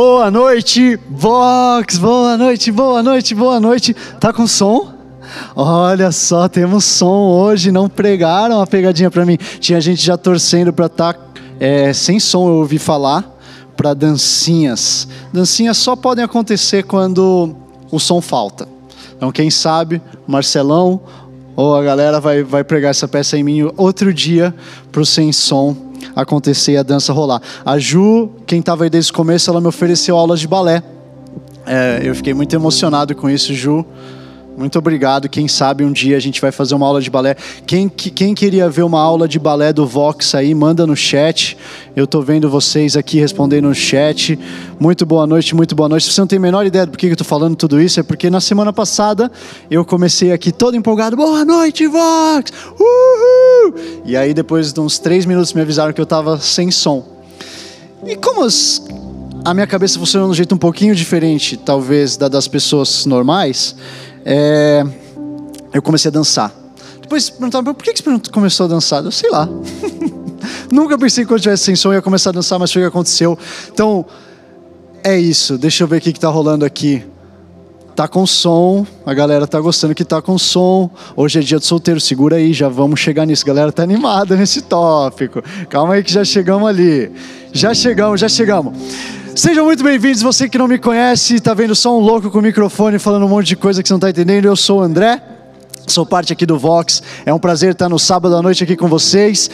Boa noite, Vox! Boa noite, boa noite, boa noite. Tá com som? Olha só, temos som hoje. Não pregaram a pegadinha para mim. Tinha gente já torcendo para estar tá, é, sem som, eu ouvi falar, para dancinhas. Dancinhas só podem acontecer quando o som falta. Então, quem sabe, Marcelão ou a galera vai, vai pregar essa peça em mim outro dia para o sem som acontecer e a dança rolar. A Ju, quem estava aí desde o começo, ela me ofereceu aulas de balé. É, eu fiquei muito emocionado com isso, Ju. Muito obrigado. Quem sabe um dia a gente vai fazer uma aula de balé. Quem, quem queria ver uma aula de balé do Vox aí, manda no chat. Eu estou vendo vocês aqui respondendo no chat. Muito boa noite, muito boa noite. Se você não tem a menor ideia do porquê que eu estou falando tudo isso, é porque na semana passada eu comecei aqui todo empolgado. Boa noite, Vox! Uhul! E aí depois de uns três minutos me avisaram que eu estava sem som. E como as, a minha cabeça funciona de um jeito um pouquinho diferente, talvez, da das pessoas normais é, eu comecei a dançar. Depois perguntaram, por que você começou a dançar? Eu sei lá. Nunca pensei que quando eu tivesse sem som ia começar a dançar, mas foi o que aconteceu. Então, é isso. Deixa eu ver o que está rolando aqui. Tá com som, a galera tá gostando que tá com som. Hoje é dia de solteiro, segura aí, já vamos chegar nisso. A galera tá animada nesse tópico. Calma aí que já chegamos ali. Já chegamos, já chegamos. Sejam muito bem-vindos, você que não me conhece, está vendo só um louco com o microfone falando um monte de coisa que você não está entendendo. Eu sou o André, sou parte aqui do Vox. É um prazer estar no sábado à noite aqui com vocês.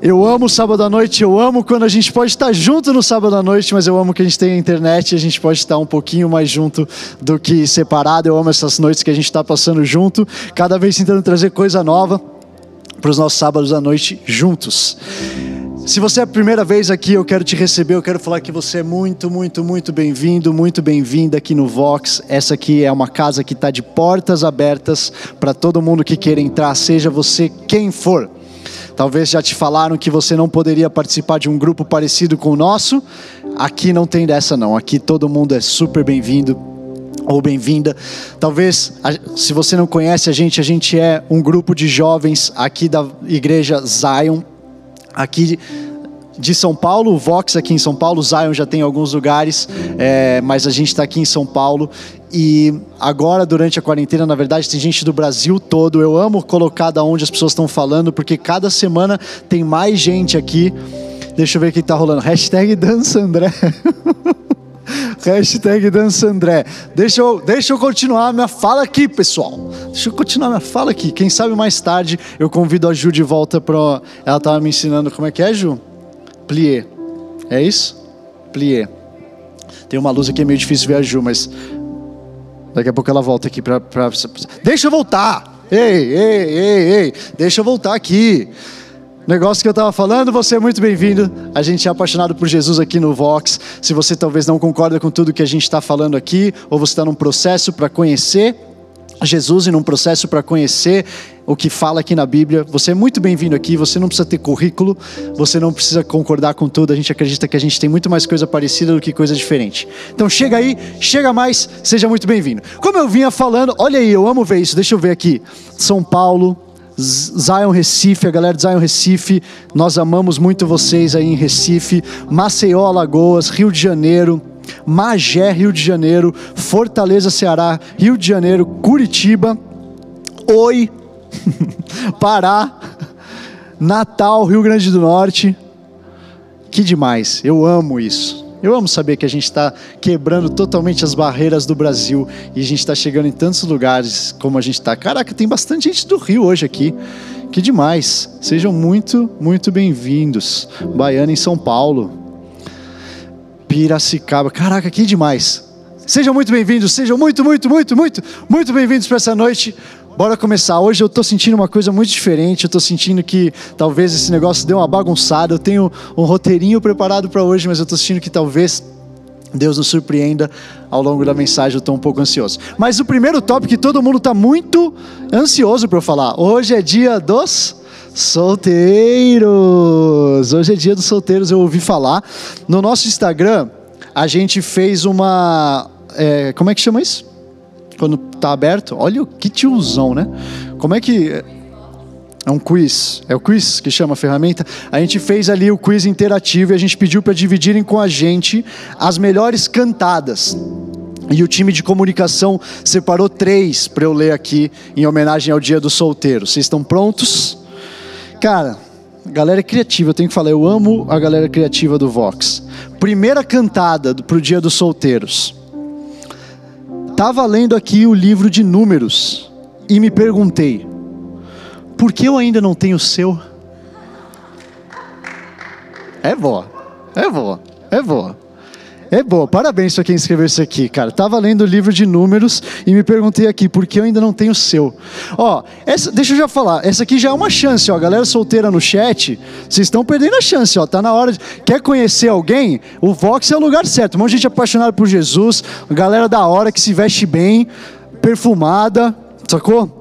Eu amo sábado à noite, eu amo quando a gente pode estar junto no sábado à noite, mas eu amo que a gente tem a internet e a gente pode estar um pouquinho mais junto do que separado. Eu amo essas noites que a gente está passando junto, cada vez tentando trazer coisa nova para os nossos sábados à noite juntos. Se você é a primeira vez aqui, eu quero te receber, eu quero falar que você é muito, muito, muito bem-vindo, muito bem-vinda aqui no Vox. Essa aqui é uma casa que está de portas abertas para todo mundo que queira entrar, seja você quem for. Talvez já te falaram que você não poderia participar de um grupo parecido com o nosso. Aqui não tem dessa não. Aqui todo mundo é super bem-vindo ou bem-vinda. Talvez, se você não conhece a gente, a gente é um grupo de jovens aqui da igreja Zion aqui de São Paulo, o Vox aqui em São Paulo, o Zion já tem alguns lugares, é, mas a gente está aqui em São Paulo e agora durante a quarentena, na verdade, tem gente do Brasil todo. Eu amo colocar da onde as pessoas estão falando, porque cada semana tem mais gente aqui. Deixa eu ver o que está rolando. Hashtag dança André. Hashtag dança André. Deixa eu, deixa eu continuar minha fala aqui, pessoal. Deixa eu continuar minha fala aqui. Quem sabe mais tarde eu convido a Ju de volta para. Ela estava me ensinando como é que é, Ju? Plié. É isso? Plié. Tem uma luz aqui, é meio difícil ver a Ju, mas daqui a pouco ela volta aqui para. Pra... Deixa eu voltar! Ei, ei, ei, ei, deixa eu voltar aqui. Negócio que eu estava falando, você é muito bem-vindo. A gente é apaixonado por Jesus aqui no Vox. Se você talvez não concorda com tudo que a gente está falando aqui, ou você está num processo para conhecer Jesus e num processo para conhecer o que fala aqui na Bíblia, você é muito bem-vindo aqui. Você não precisa ter currículo, você não precisa concordar com tudo. A gente acredita que a gente tem muito mais coisa parecida do que coisa diferente. Então chega aí, chega mais, seja muito bem-vindo. Como eu vinha falando, olha aí, eu amo ver isso. Deixa eu ver aqui. São Paulo, Zion Recife, a galera de Zion Recife, nós amamos muito vocês aí em Recife, Maceió, Alagoas, Rio de Janeiro, Magé, Rio de Janeiro, Fortaleza, Ceará, Rio de Janeiro, Curitiba, Oi, Pará, Natal, Rio Grande do Norte. Que demais, eu amo isso. Eu amo saber que a gente está quebrando totalmente as barreiras do Brasil e a gente está chegando em tantos lugares como a gente está. Caraca, tem bastante gente do Rio hoje aqui. Que demais. Sejam muito, muito bem-vindos. Baiana em São Paulo. Piracicaba. Caraca, que demais. Sejam muito bem-vindos, sejam muito, muito, muito, muito, muito bem-vindos para essa noite. Bora começar. Hoje eu tô sentindo uma coisa muito diferente. Eu tô sentindo que talvez esse negócio deu uma bagunçada. Eu tenho um roteirinho preparado para hoje, mas eu tô sentindo que talvez Deus nos surpreenda ao longo da mensagem. Eu tô um pouco ansioso. Mas o primeiro tópico que todo mundo tá muito ansioso para eu falar. Hoje é dia dos solteiros. Hoje é dia dos solteiros. Eu ouvi falar no nosso Instagram. A gente fez uma é, como é que chama isso? Quando tá aberto. Olha que tiozão, né? Como é que. É um quiz. É o quiz que chama a ferramenta. A gente fez ali o quiz interativo e a gente pediu para dividirem com a gente as melhores cantadas. E o time de comunicação separou três para eu ler aqui em homenagem ao Dia do Solteiro. Vocês estão prontos? Cara, galera é criativa, eu tenho que falar, eu amo a galera criativa do Vox. Primeira cantada para o Dia dos Solteiros. Estava lendo aqui o livro de Números e me perguntei: por que eu ainda não tenho o seu? É boa, é boa, é boa. É boa, parabéns para quem escreveu isso aqui, cara. Tava lendo o livro de números e me perguntei aqui, por que eu ainda não tenho o seu? Ó, essa, deixa eu já falar, essa aqui já é uma chance, ó. Galera solteira no chat, vocês estão perdendo a chance, ó. Tá na hora de. Quer conhecer alguém? O Vox é o lugar certo. Um monte de gente apaixonada por Jesus, galera da hora que se veste bem, perfumada, sacou?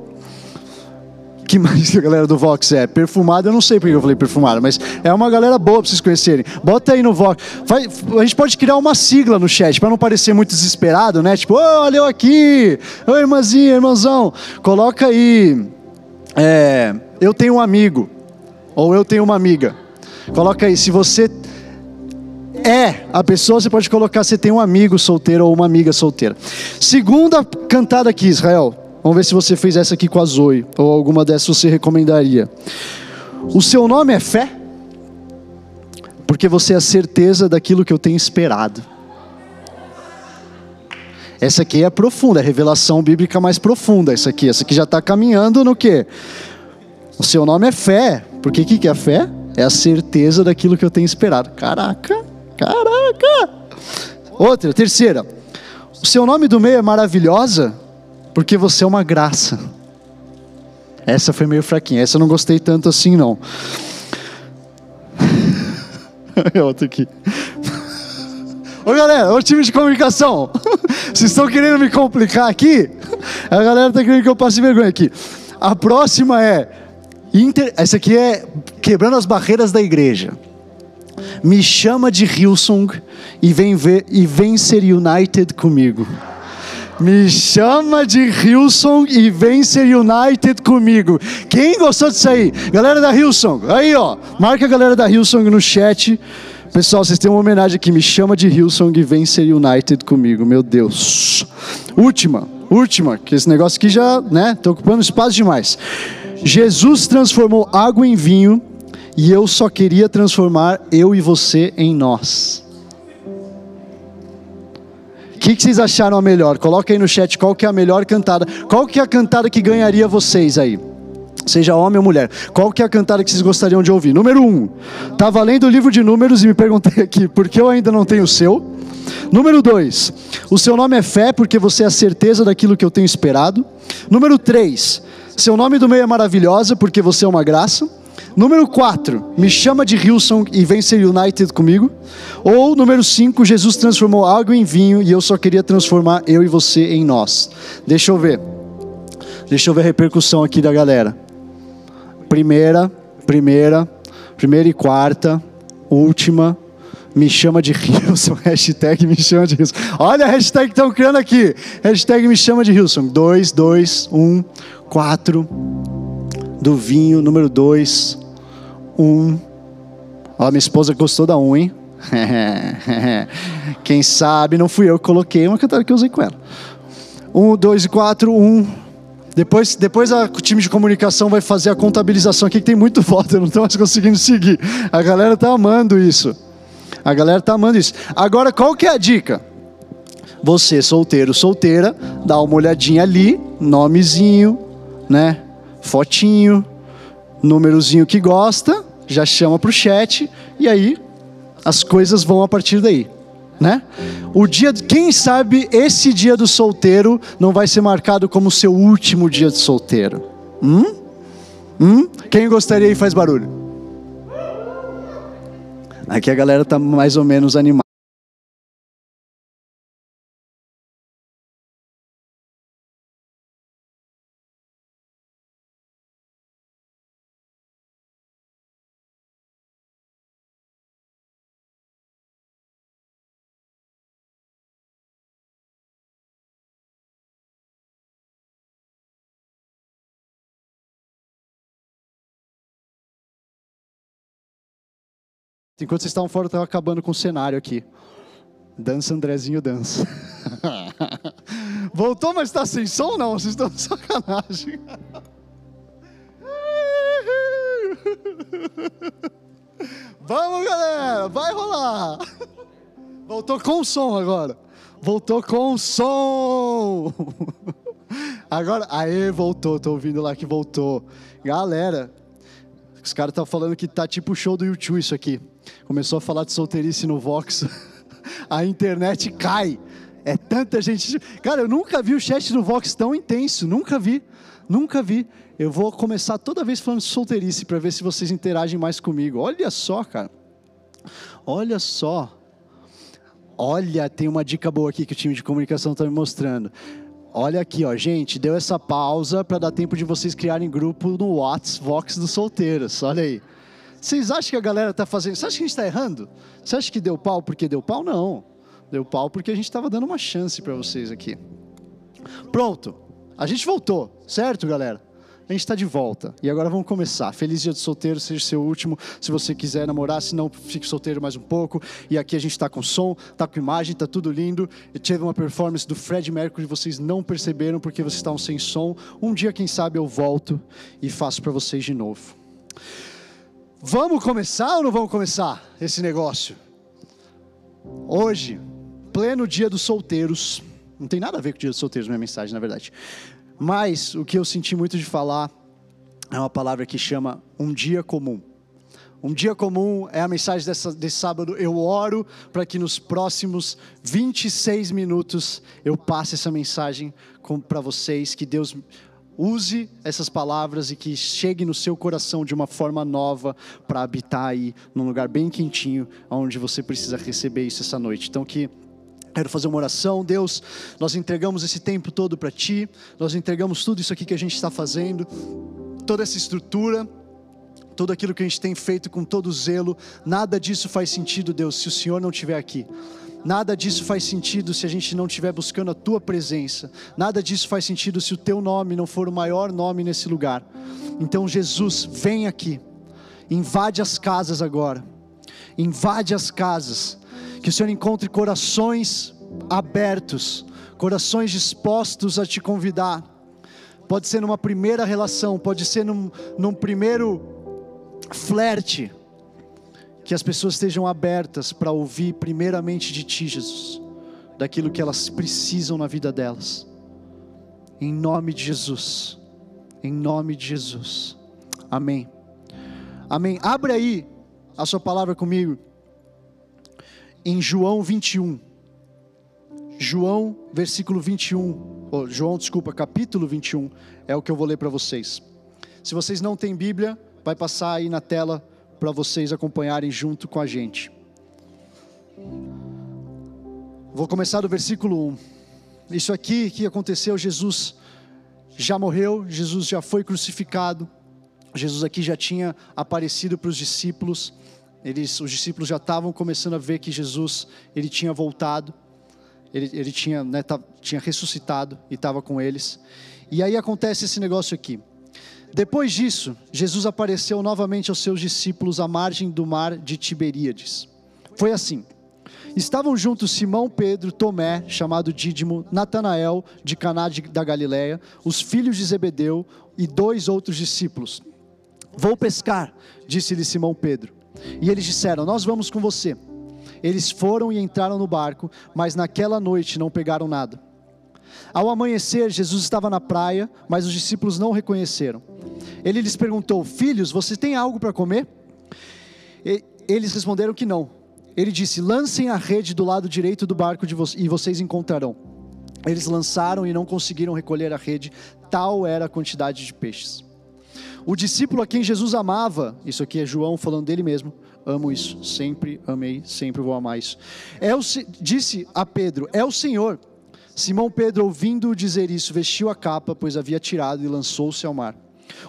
Que mais a galera do Vox é? Perfumada, eu não sei porque eu falei perfumada, mas é uma galera boa pra vocês conhecerem. Bota aí no Vox. a gente pode criar uma sigla no chat, para não parecer muito desesperado, né? Tipo, oh, olha eu aqui, ô irmãzinha, irmãozão. Coloca aí, é, eu tenho um amigo, ou eu tenho uma amiga. Coloca aí, se você é a pessoa, você pode colocar você tem um amigo solteiro ou uma amiga solteira. Segunda cantada aqui, Israel. Vamos ver se você fez essa aqui com a Zoe, ou alguma dessas você recomendaria. O seu nome é fé? Porque você é a certeza daquilo que eu tenho esperado. Essa aqui é profunda, é a revelação bíblica mais profunda. Essa aqui, essa aqui já está caminhando no que? O seu nome é fé. Porque o que, que é fé? É a certeza daquilo que eu tenho esperado. Caraca, caraca. Outra, terceira. O seu nome do meio é maravilhosa? Porque você é uma graça. Essa foi meio fraquinha, essa eu não gostei tanto assim não. É outra aqui. Ô galera, ô time de comunicação, vocês estão querendo me complicar aqui? A galera está querendo que eu passe vergonha aqui. A próxima é, inter... essa aqui é quebrando as barreiras da igreja. Me chama de Hillsong e vem, ver, e vem ser United comigo. Me chama de Hilson e vem ser United comigo. Quem gostou disso aí? Galera da Hilson, aí ó, marca a galera da Hilson no chat. Pessoal, vocês têm uma homenagem aqui. Me chama de Hilson e vem ser United comigo. Meu Deus. Última, última, que esse negócio aqui já, né, tá ocupando espaço demais. Jesus transformou água em vinho e eu só queria transformar eu e você em nós. Que, que, vocês acharam a melhor? Coloca aí no chat qual que é a melhor cantada. Qual que é a cantada que ganharia vocês aí? Seja homem ou mulher. Qual que é a cantada que vocês gostariam de ouvir? Número um. Estava lendo o livro de números e me perguntei aqui, por que eu ainda não tenho o seu? Número dois. O seu nome é fé porque você é a certeza daquilo que eu tenho esperado. Número três. Seu nome do meio é maravilhosa porque você é uma graça. Número 4, me chama de Hilson e vem ser United comigo. Ou número 5, Jesus transformou água em vinho e eu só queria transformar eu e você em nós. Deixa eu ver. Deixa eu ver a repercussão aqui da galera. Primeira, primeira, primeira e quarta, última, me chama de Hilson, hashtag me chama de Hilson. Olha a hashtag que estão criando aqui. Hashtag me chama de Hilson. 2, 2, 1, 4, do vinho, número 2, 1. Um. Ó, minha esposa gostou da 1, um, hein? Quem sabe não fui eu que coloquei uma cantada que eu usei com ela. 1, 2 e 4, 1. Depois, depois a, o time de comunicação vai fazer a contabilização aqui, que tem muito voto, eu não estou mais conseguindo seguir. A galera tá amando isso. A galera tá amando isso. Agora, qual que é a dica? Você, solteiro, solteira, dá uma olhadinha ali, nomezinho, né? fotinho, númerozinho que gosta, já chama para o chat e aí as coisas vão a partir daí, né? O dia, quem sabe esse dia do solteiro não vai ser marcado como seu último dia de solteiro? Hum? Hum? Quem gostaria e faz barulho? Aqui a galera tá mais ou menos animada. Enquanto vocês estavam fora, eu estava acabando com o cenário aqui. Dança, Andrezinho, dança. Voltou, mas está sem som? Não, vocês estão de sacanagem. Vamos, galera, vai rolar. Voltou com som agora. Voltou com som. Agora, aê, voltou. Tô ouvindo lá que voltou. Galera, os caras estão falando que tá tipo o show do YouTube isso aqui. Começou a falar de solteirice no Vox. A internet cai. É tanta gente. Cara, eu nunca vi o chat do Vox tão intenso. Nunca vi. Nunca vi. Eu vou começar toda vez falando de solteirice para ver se vocês interagem mais comigo. Olha só, cara. Olha só. Olha, tem uma dica boa aqui que o time de comunicação está me mostrando. Olha aqui, ó, gente, deu essa pausa para dar tempo de vocês criarem grupo no WhatsApp Vox dos solteiros. Olha aí. Vocês acham que a galera tá fazendo? Você acha que a gente está errando? Você acha que deu pau porque deu pau? Não. Deu pau porque a gente estava dando uma chance para vocês aqui. Pronto. A gente voltou, certo, galera? A gente está de volta. E agora vamos começar. Feliz dia de solteiro, seja seu último. Se você quiser namorar, se não, fique solteiro mais um pouco. E aqui a gente está com som, está com imagem, está tudo lindo. Eu tive uma performance do Fred Mercury, vocês não perceberam porque vocês estavam sem som. Um dia, quem sabe, eu volto e faço para vocês de novo. Vamos começar ou não vamos começar esse negócio? Hoje, pleno dia dos solteiros. Não tem nada a ver com o dia dos solteiros, minha mensagem, na verdade. Mas o que eu senti muito de falar é uma palavra que chama um dia comum. Um dia comum é a mensagem dessa, desse sábado. Eu oro para que nos próximos 26 minutos eu passe essa mensagem para vocês. Que Deus use essas palavras e que chegue no seu coração de uma forma nova para habitar aí num lugar bem quentinho, onde você precisa receber isso essa noite. Então que Quero fazer uma oração, Deus. Nós entregamos esse tempo todo para Ti, nós entregamos tudo isso aqui que a gente está fazendo, toda essa estrutura, tudo aquilo que a gente tem feito com todo zelo. Nada disso faz sentido, Deus, se o Senhor não estiver aqui. Nada disso faz sentido se a gente não estiver buscando a tua presença. Nada disso faz sentido se o teu nome não for o maior nome nesse lugar. Então, Jesus, vem aqui. Invade as casas agora. Invade as casas. Que o Senhor encontre corações abertos, corações dispostos a te convidar. Pode ser numa primeira relação, pode ser num, num primeiro flerte que as pessoas estejam abertas para ouvir primeiramente de Ti, Jesus, daquilo que elas precisam na vida delas. Em nome de Jesus. Em nome de Jesus. Amém. Amém. Abre aí a sua palavra comigo. Em João 21. João, versículo 21. Oh, João, desculpa, capítulo 21. É o que eu vou ler para vocês. Se vocês não têm Bíblia, vai passar aí na tela para vocês acompanharem junto com a gente. Vou começar do versículo 1. Isso aqui que aconteceu, Jesus já morreu, Jesus já foi crucificado, Jesus aqui já tinha aparecido para os discípulos, eles, os discípulos já estavam começando a ver que Jesus ele tinha voltado, ele, ele tinha, né, tinha ressuscitado e estava com eles. E aí acontece esse negócio aqui. Depois disso, Jesus apareceu novamente aos seus discípulos à margem do mar de Tiberíades. Foi assim: estavam juntos Simão, Pedro, Tomé, chamado Dídimo, Natanael, de Caná da Galiléia, os filhos de Zebedeu e dois outros discípulos. Vou pescar, disse-lhe Simão Pedro. E eles disseram: Nós vamos com você. Eles foram e entraram no barco, mas naquela noite não pegaram nada. Ao amanhecer, Jesus estava na praia, mas os discípulos não o reconheceram. Ele lhes perguntou: Filhos, vocês têm algo para comer? E eles responderam que não. Ele disse: Lancem a rede do lado direito do barco vo e vocês encontrarão. Eles lançaram e não conseguiram recolher a rede, tal era a quantidade de peixes. O discípulo a quem Jesus amava, isso aqui é João falando dele mesmo, amo isso, sempre amei, sempre vou amar isso. É o, disse a Pedro: É o Senhor. Simão Pedro, ouvindo dizer isso, vestiu a capa, pois havia tirado e lançou-se ao mar.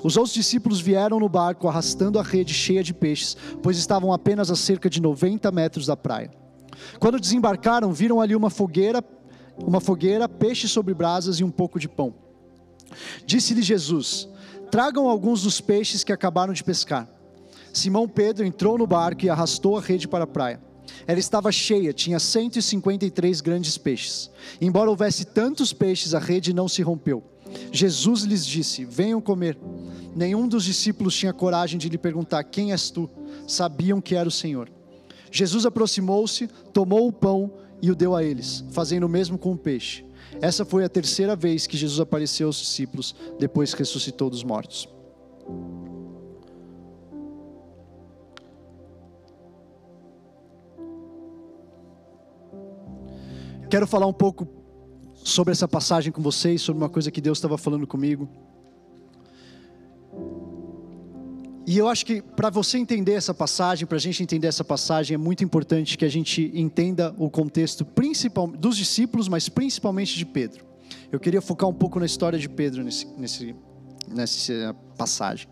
Os outros discípulos vieram no barco arrastando a rede cheia de peixes, pois estavam apenas a cerca de 90 metros da praia. Quando desembarcaram, viram ali uma fogueira, uma fogueira, sobre brasas e um pouco de pão. Disse-lhe Jesus: Tragam alguns dos peixes que acabaram de pescar. Simão Pedro entrou no barco e arrastou a rede para a praia. Ela estava cheia, tinha 153 grandes peixes. Embora houvesse tantos peixes, a rede não se rompeu. Jesus lhes disse: Venham comer. Nenhum dos discípulos tinha coragem de lhe perguntar: Quem és tu? Sabiam que era o Senhor. Jesus aproximou-se, tomou o pão e o deu a eles, fazendo o mesmo com o peixe. Essa foi a terceira vez que Jesus apareceu aos discípulos depois que ressuscitou dos mortos. Quero falar um pouco sobre essa passagem com vocês, sobre uma coisa que Deus estava falando comigo. E eu acho que para você entender essa passagem, para a gente entender essa passagem, é muito importante que a gente entenda o contexto principal dos discípulos, mas principalmente de Pedro. Eu queria focar um pouco na história de Pedro nesse, nesse, nessa passagem.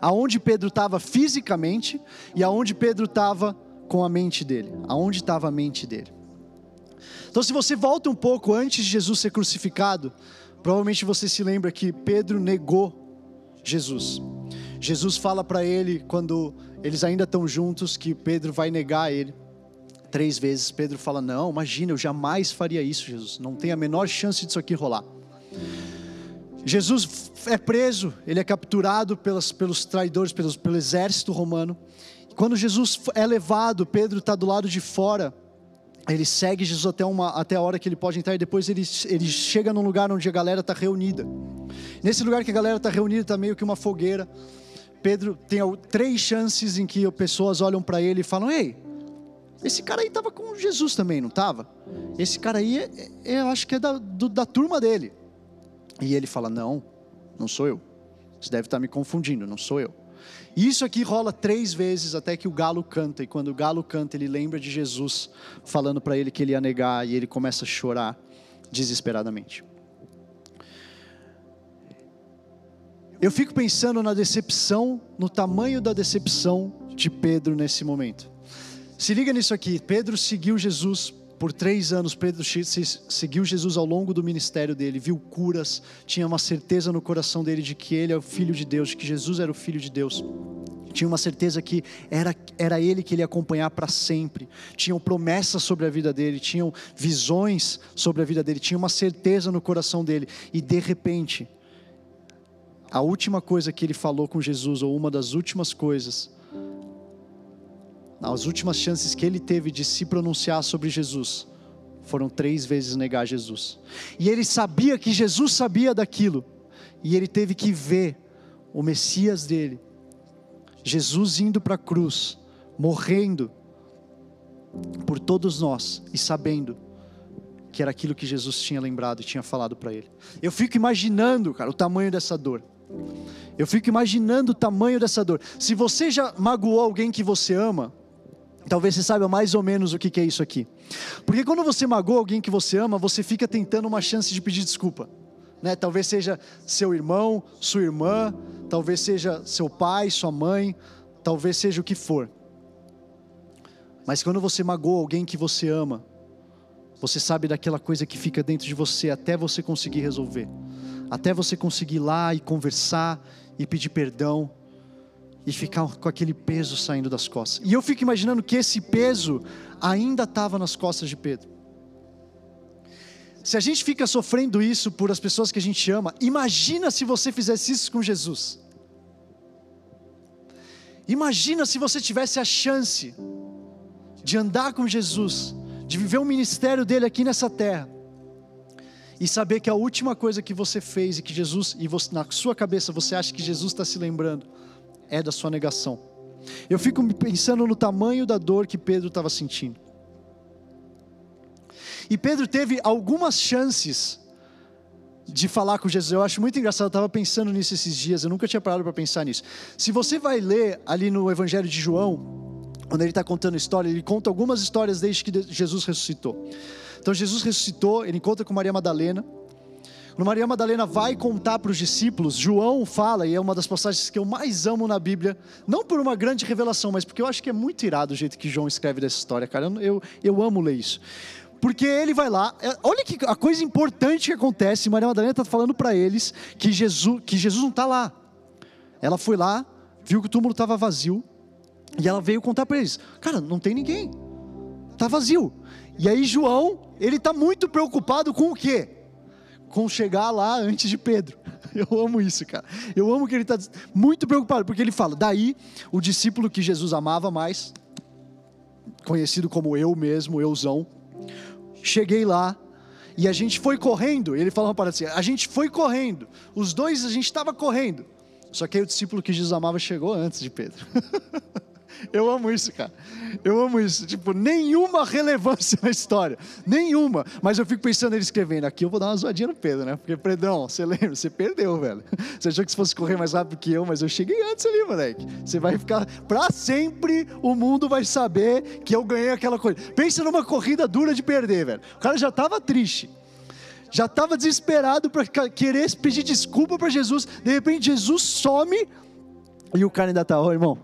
Aonde Pedro estava fisicamente e aonde Pedro estava com a mente dele. Aonde estava a mente dele. Então, se você volta um pouco antes de Jesus ser crucificado, provavelmente você se lembra que Pedro negou Jesus. Jesus fala para ele, quando eles ainda estão juntos, que Pedro vai negar ele. Três vezes Pedro fala: Não, imagina, eu jamais faria isso, Jesus. Não tem a menor chance disso aqui rolar. Jesus é preso, ele é capturado pelos, pelos traidores, pelos, pelo exército romano. Quando Jesus é levado, Pedro está do lado de fora ele segue Jesus até, uma, até a hora que ele pode entrar e depois ele, ele chega num lugar onde a galera está reunida. Nesse lugar que a galera está reunida está meio que uma fogueira. Pedro tem três chances em que pessoas olham para ele e falam: Ei, esse cara aí estava com Jesus também, não estava? Esse cara aí, é, é, eu acho que é da, do, da turma dele. E ele fala: Não, não sou eu. Você deve estar tá me confundindo, não sou eu. Isso aqui rola três vezes até que o galo canta. E quando o galo canta, ele lembra de Jesus falando para ele que ele ia negar. E ele começa a chorar desesperadamente. Eu fico pensando na decepção, no tamanho da decepção de Pedro nesse momento. Se liga nisso aqui: Pedro seguiu Jesus por três anos, Pedro seguiu Jesus ao longo do ministério dele, viu curas, tinha uma certeza no coração dele de que ele é o Filho de Deus, de que Jesus era o Filho de Deus. Tinha uma certeza que era, era ele que ele ia acompanhar para sempre. Tinham promessas sobre a vida dele, tinham visões sobre a vida dele, tinha uma certeza no coração dele. E de repente, a última coisa que ele falou com Jesus, ou uma das últimas coisas, as últimas chances que ele teve de se pronunciar sobre Jesus foram três vezes negar Jesus. E ele sabia que Jesus sabia daquilo, e ele teve que ver o Messias dele, Jesus indo para a cruz, morrendo por todos nós e sabendo que era aquilo que Jesus tinha lembrado e tinha falado para ele. Eu fico imaginando, cara, o tamanho dessa dor. Eu fico imaginando o tamanho dessa dor. Se você já magoou alguém que você ama, Talvez você saiba mais ou menos o que é isso aqui. Porque quando você magoa alguém que você ama, você fica tentando uma chance de pedir desculpa. Né? Talvez seja seu irmão, sua irmã, talvez seja seu pai, sua mãe, talvez seja o que for. Mas quando você magoa alguém que você ama, você sabe daquela coisa que fica dentro de você até você conseguir resolver. Até você conseguir ir lá e conversar e pedir perdão e ficar com aquele peso saindo das costas. E eu fico imaginando que esse peso ainda estava nas costas de Pedro. Se a gente fica sofrendo isso por as pessoas que a gente ama, imagina se você fizesse isso com Jesus. Imagina se você tivesse a chance de andar com Jesus, de viver o ministério dele aqui nessa terra, e saber que a última coisa que você fez e que Jesus, e você, na sua cabeça você acha que Jesus está se lembrando, é da sua negação. Eu fico pensando no tamanho da dor que Pedro estava sentindo. E Pedro teve algumas chances de falar com Jesus. Eu acho muito engraçado, eu estava pensando nisso esses dias, eu nunca tinha parado para pensar nisso. Se você vai ler ali no Evangelho de João, quando ele está contando a história, ele conta algumas histórias desde que Jesus ressuscitou. Então Jesus ressuscitou, ele encontra com Maria Madalena, Maria Madalena vai contar para os discípulos, João fala, e é uma das passagens que eu mais amo na Bíblia, não por uma grande revelação, mas porque eu acho que é muito irado o jeito que João escreve dessa história, cara. Eu, eu, eu amo ler isso. Porque ele vai lá, é, olha que a coisa importante que acontece, Maria Madalena está falando para eles que Jesus, que Jesus não está lá. Ela foi lá, viu que o túmulo estava vazio, e ela veio contar para eles: Cara, não tem ninguém, tá vazio. E aí João, ele está muito preocupado com o quê? Com chegar lá antes de Pedro. Eu amo isso, cara. Eu amo que ele está muito preocupado, porque ele fala: daí o discípulo que Jesus amava mais, conhecido como eu mesmo, euzão, cheguei lá e a gente foi correndo. Ele fala uma assim: a gente foi correndo. Os dois a gente estava correndo. Só que aí o discípulo que Jesus amava chegou antes de Pedro. Eu amo isso, cara. Eu amo isso. Tipo, nenhuma relevância na história. Nenhuma. Mas eu fico pensando ele escrevendo aqui, eu vou dar uma zoadinha no Pedro, né? Porque, Pedrão, você lembra? Você perdeu, velho. Você achou que se fosse correr mais rápido que eu, mas eu cheguei antes ali, moleque. Você vai ficar. Pra sempre o mundo vai saber que eu ganhei aquela coisa. Pensa numa corrida dura de perder, velho. O cara já tava triste já estava desesperado para querer pedir desculpa para Jesus. De repente, Jesus some e o cara ainda está, ô irmão,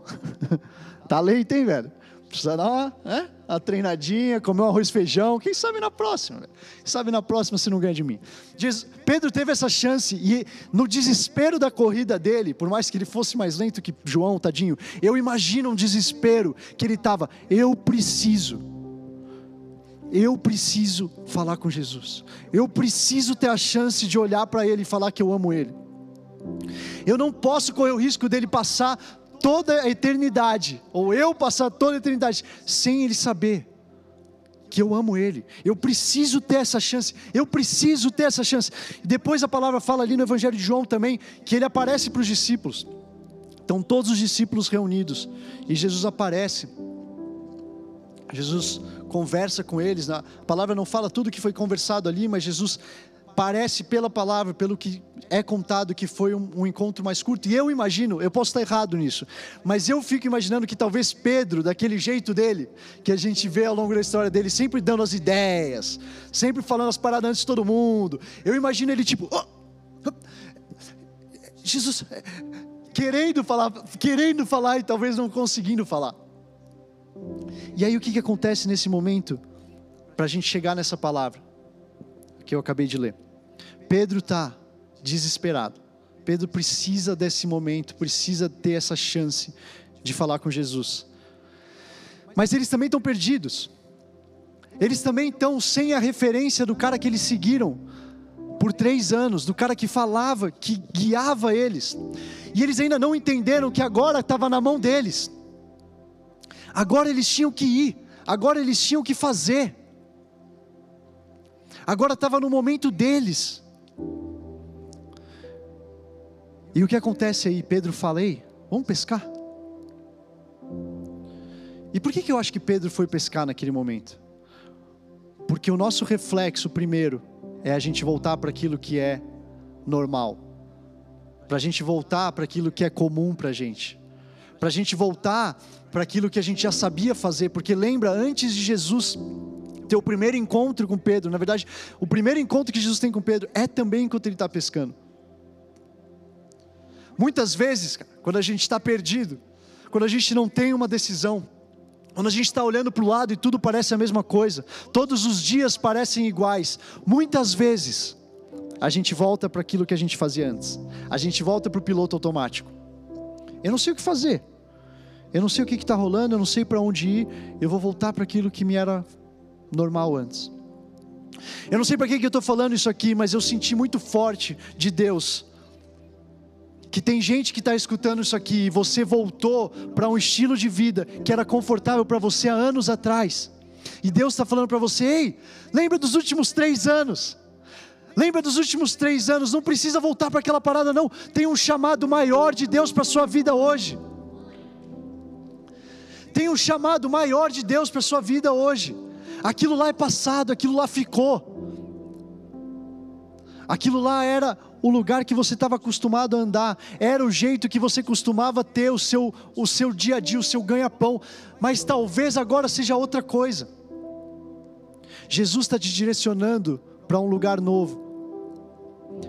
Tá leite, hein, velho? Precisa dar uma, né? uma treinadinha, comer um arroz e feijão. Quem sabe na próxima? Velho? Quem sabe na próxima se não ganha de mim? Pedro teve essa chance e no desespero da corrida dele, por mais que ele fosse mais lento que João, tadinho, eu imagino um desespero que ele estava. Eu preciso. Eu preciso falar com Jesus. Eu preciso ter a chance de olhar para Ele e falar que eu amo Ele. Eu não posso correr o risco dele passar toda a eternidade, ou eu passar toda a eternidade, sem ele saber que eu amo ele. Eu preciso ter essa chance. Eu preciso ter essa chance. Depois a palavra fala ali no Evangelho de João também que ele aparece para os discípulos. Estão todos os discípulos reunidos e Jesus aparece. Jesus conversa com eles. A palavra não fala tudo que foi conversado ali, mas Jesus parece pela palavra, pelo que é contado, que foi um, um, encontro mais curto. E eu imagino, eu posso estar errado nisso, mas eu fico imaginando que talvez Pedro, daquele jeito dele, que a gente vê ao longo da história dele, sempre dando as ideias, sempre falando as paradas antes de todo mundo. Eu imagino ele tipo, oh, oh, Jesus, querendo falar, querendo falar e talvez não conseguindo falar. E aí o que, que acontece nesse momento para a gente chegar nessa palavra? que eu acabei de ler. Pedro está desesperado. Pedro precisa desse momento, precisa ter essa chance de falar com Jesus. Mas eles também estão perdidos. Eles também estão sem a referência do cara que eles seguiram por três anos, do cara que falava, que guiava eles. E eles ainda não entenderam que agora estava na mão deles. Agora eles tinham que ir, agora eles tinham que fazer agora estava no momento deles. E o que acontece aí? Pedro fala: Ei, vamos pescar? E por que, que eu acho que Pedro foi pescar naquele momento? Porque o nosso reflexo, primeiro, é a gente voltar para aquilo que é normal, para a gente voltar para aquilo que é comum para a gente, para a gente voltar para aquilo que a gente já sabia fazer, porque lembra, antes de Jesus ter o primeiro encontro com Pedro. Na verdade, o primeiro encontro que Jesus tem com Pedro é também enquanto ele está pescando. Muitas vezes, quando a gente está perdido, quando a gente não tem uma decisão, quando a gente está olhando para o lado e tudo parece a mesma coisa, todos os dias parecem iguais, muitas vezes a gente volta para aquilo que a gente fazia antes, a gente volta para o piloto automático. Eu não sei o que fazer, eu não sei o que está rolando, eu não sei para onde ir, eu vou voltar para aquilo que me era normal antes. Eu não sei para que, eu estou falando isso aqui, mas eu senti muito forte de Deus. Que tem gente que está escutando isso aqui e você voltou para um estilo de vida que era confortável para você há anos atrás. E Deus está falando para você: ei, lembra dos últimos três anos. Lembra dos últimos três anos, não precisa voltar para aquela parada, não. Tem um chamado maior de Deus para a sua vida hoje. Tem um chamado maior de Deus para a sua vida hoje. Aquilo lá é passado, aquilo lá ficou. Aquilo lá era o lugar que você estava acostumado a andar, era o jeito que você costumava ter o seu, o seu dia a dia, o seu ganha-pão, mas talvez agora seja outra coisa. Jesus está te direcionando para um lugar novo,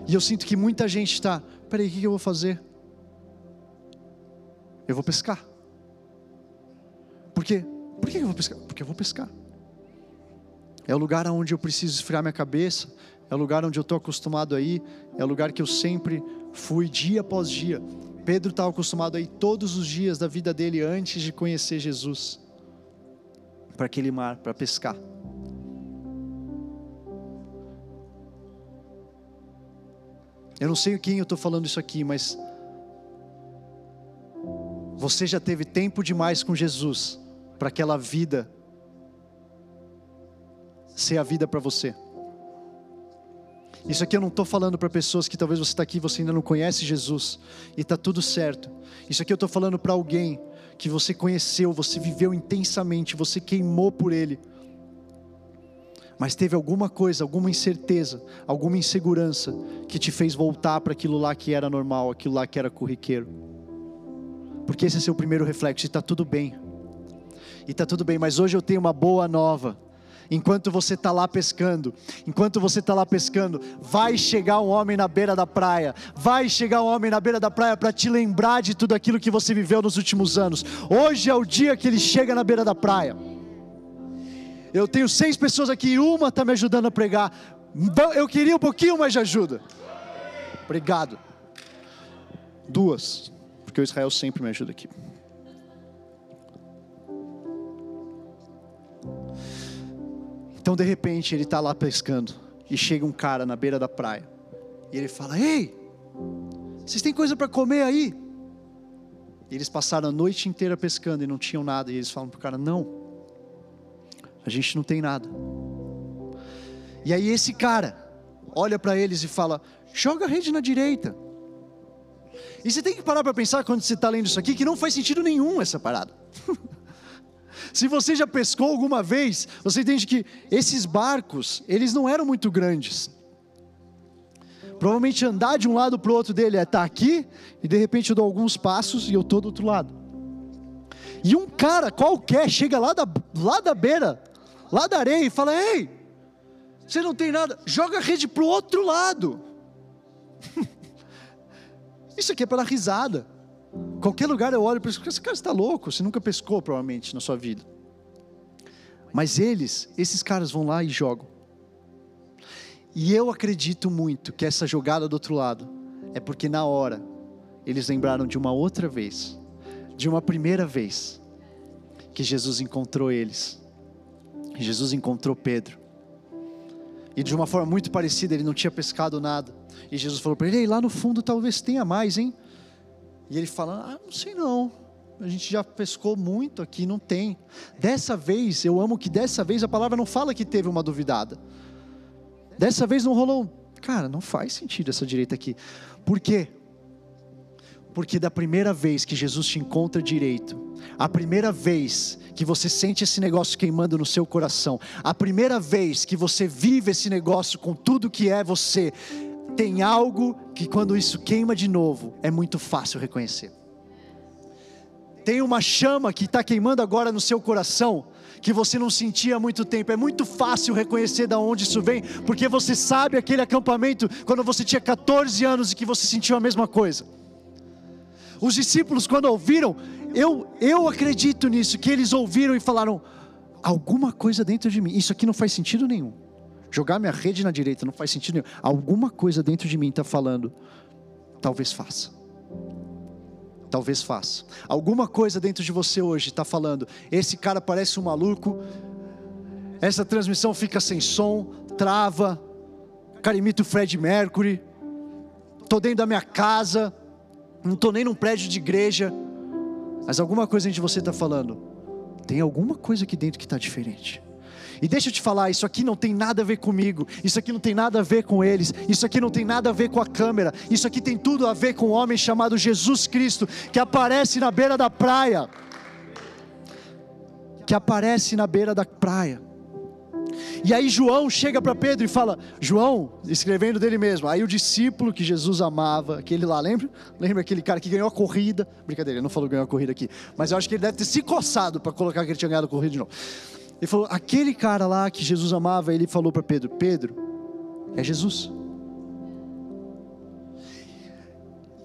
e eu sinto que muita gente está, peraí, o que eu vou fazer? Eu vou pescar. Por quê? Por que eu vou pescar? Porque eu vou pescar. É o lugar onde eu preciso esfriar minha cabeça, é o lugar onde eu estou acostumado a ir, é o lugar que eu sempre fui dia após dia. Pedro estava acostumado a ir todos os dias da vida dele antes de conhecer Jesus para aquele mar, para pescar. Eu não sei quem eu estou falando isso aqui, mas você já teve tempo demais com Jesus para aquela vida ser a vida para você. Isso aqui eu não estou falando para pessoas que talvez você está aqui e você ainda não conhece Jesus e está tudo certo. Isso aqui eu estou falando para alguém que você conheceu, você viveu intensamente, você queimou por Ele, mas teve alguma coisa, alguma incerteza, alguma insegurança que te fez voltar para aquilo lá que era normal, aquilo lá que era corriqueiro. Porque esse é seu primeiro reflexo e está tudo bem. E está tudo bem, mas hoje eu tenho uma boa nova enquanto você está lá pescando, enquanto você está lá pescando, vai chegar um homem na beira da praia, vai chegar um homem na beira da praia para te lembrar de tudo aquilo que você viveu nos últimos anos. Hoje é o dia que ele chega na beira da praia. Eu tenho seis pessoas aqui uma está me ajudando a pregar. Eu queria um pouquinho mais de ajuda. Obrigado. Duas, porque o Israel sempre me ajuda aqui. Então, de repente, ele está lá pescando e chega um cara na beira da praia e ele fala: Ei, vocês têm coisa para comer aí? E eles passaram a noite inteira pescando e não tinham nada. E eles falam para o cara: Não, a gente não tem nada. E aí esse cara olha para eles e fala: Joga a rede na direita. E você tem que parar para pensar quando você está lendo isso aqui que não faz sentido nenhum essa parada. Se você já pescou alguma vez, você entende que esses barcos, eles não eram muito grandes. Provavelmente andar de um lado para o outro dele é estar tá aqui, e de repente eu dou alguns passos e eu estou do outro lado. E um cara qualquer chega lá da, lá da beira, lá da areia, e fala: Ei, você não tem nada, joga a rede para o outro lado. Isso aqui é pela risada. Qualquer lugar eu olho e penso, esse cara está louco, você nunca pescou provavelmente na sua vida. Mas eles, esses caras vão lá e jogam. E eu acredito muito que essa jogada do outro lado é porque na hora eles lembraram de uma outra vez, de uma primeira vez que Jesus encontrou eles. Jesus encontrou Pedro. E de uma forma muito parecida, ele não tinha pescado nada. E Jesus falou para ele: Ei, lá no fundo talvez tenha mais, hein? E ele fala: Ah, não sei não. A gente já pescou muito aqui, não tem. Dessa vez, eu amo que dessa vez a palavra não fala que teve uma duvidada. Dessa vez não rolou. Cara, não faz sentido essa direita aqui. Por quê? Porque da primeira vez que Jesus te encontra direito, a primeira vez que você sente esse negócio queimando no seu coração, a primeira vez que você vive esse negócio com tudo que é você, tem algo que quando isso queima de novo, é muito fácil reconhecer. Tem uma chama que está queimando agora no seu coração, que você não sentia há muito tempo. É muito fácil reconhecer de onde isso vem, porque você sabe aquele acampamento quando você tinha 14 anos e que você sentiu a mesma coisa. Os discípulos, quando ouviram, eu, eu acredito nisso, que eles ouviram e falaram: alguma coisa dentro de mim, isso aqui não faz sentido nenhum. Jogar minha rede na direita não faz sentido nenhum. Alguma coisa dentro de mim está falando, talvez faça. Talvez faça. Alguma coisa dentro de você hoje está falando, esse cara parece um maluco, essa transmissão fica sem som, trava, cara o Fred Mercury, estou dentro da minha casa, não estou nem num prédio de igreja, mas alguma coisa dentro de você está falando, tem alguma coisa aqui dentro que está diferente. E deixa eu te falar, isso aqui não tem nada a ver comigo, isso aqui não tem nada a ver com eles, isso aqui não tem nada a ver com a câmera, isso aqui tem tudo a ver com um homem chamado Jesus Cristo, que aparece na beira da praia. Que aparece na beira da praia. E aí João chega para Pedro e fala: João, escrevendo dele mesmo. Aí o discípulo que Jesus amava, aquele lá, lembra? Lembra aquele cara que ganhou a corrida? Brincadeira, ele não falou ganhou a corrida aqui. Mas eu acho que ele deve ter se coçado para colocar que ele tinha ganhado a corrida de novo. Ele falou: aquele cara lá que Jesus amava, ele falou para Pedro: Pedro, é Jesus.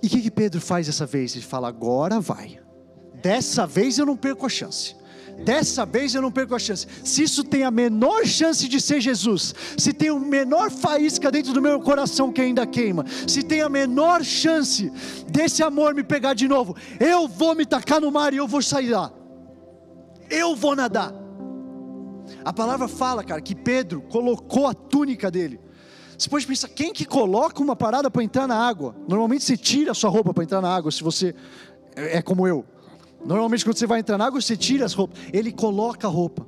E o que, que Pedro faz dessa vez? Ele fala: agora vai. Dessa vez eu não perco a chance. dessa vez eu não perco a chance. Se isso tem a menor chance de ser Jesus, se tem o menor faísca dentro do meu coração que ainda queima, se tem a menor chance desse amor me pegar de novo, eu vou me tacar no mar e eu vou sair lá. Eu vou nadar. A palavra fala, cara, que Pedro colocou a túnica dele. Você pode pensar, quem que coloca uma parada para entrar na água? Normalmente você tira a sua roupa para entrar na água, se você é como eu. Normalmente quando você vai entrar na água, você tira as roupas. Ele coloca a roupa.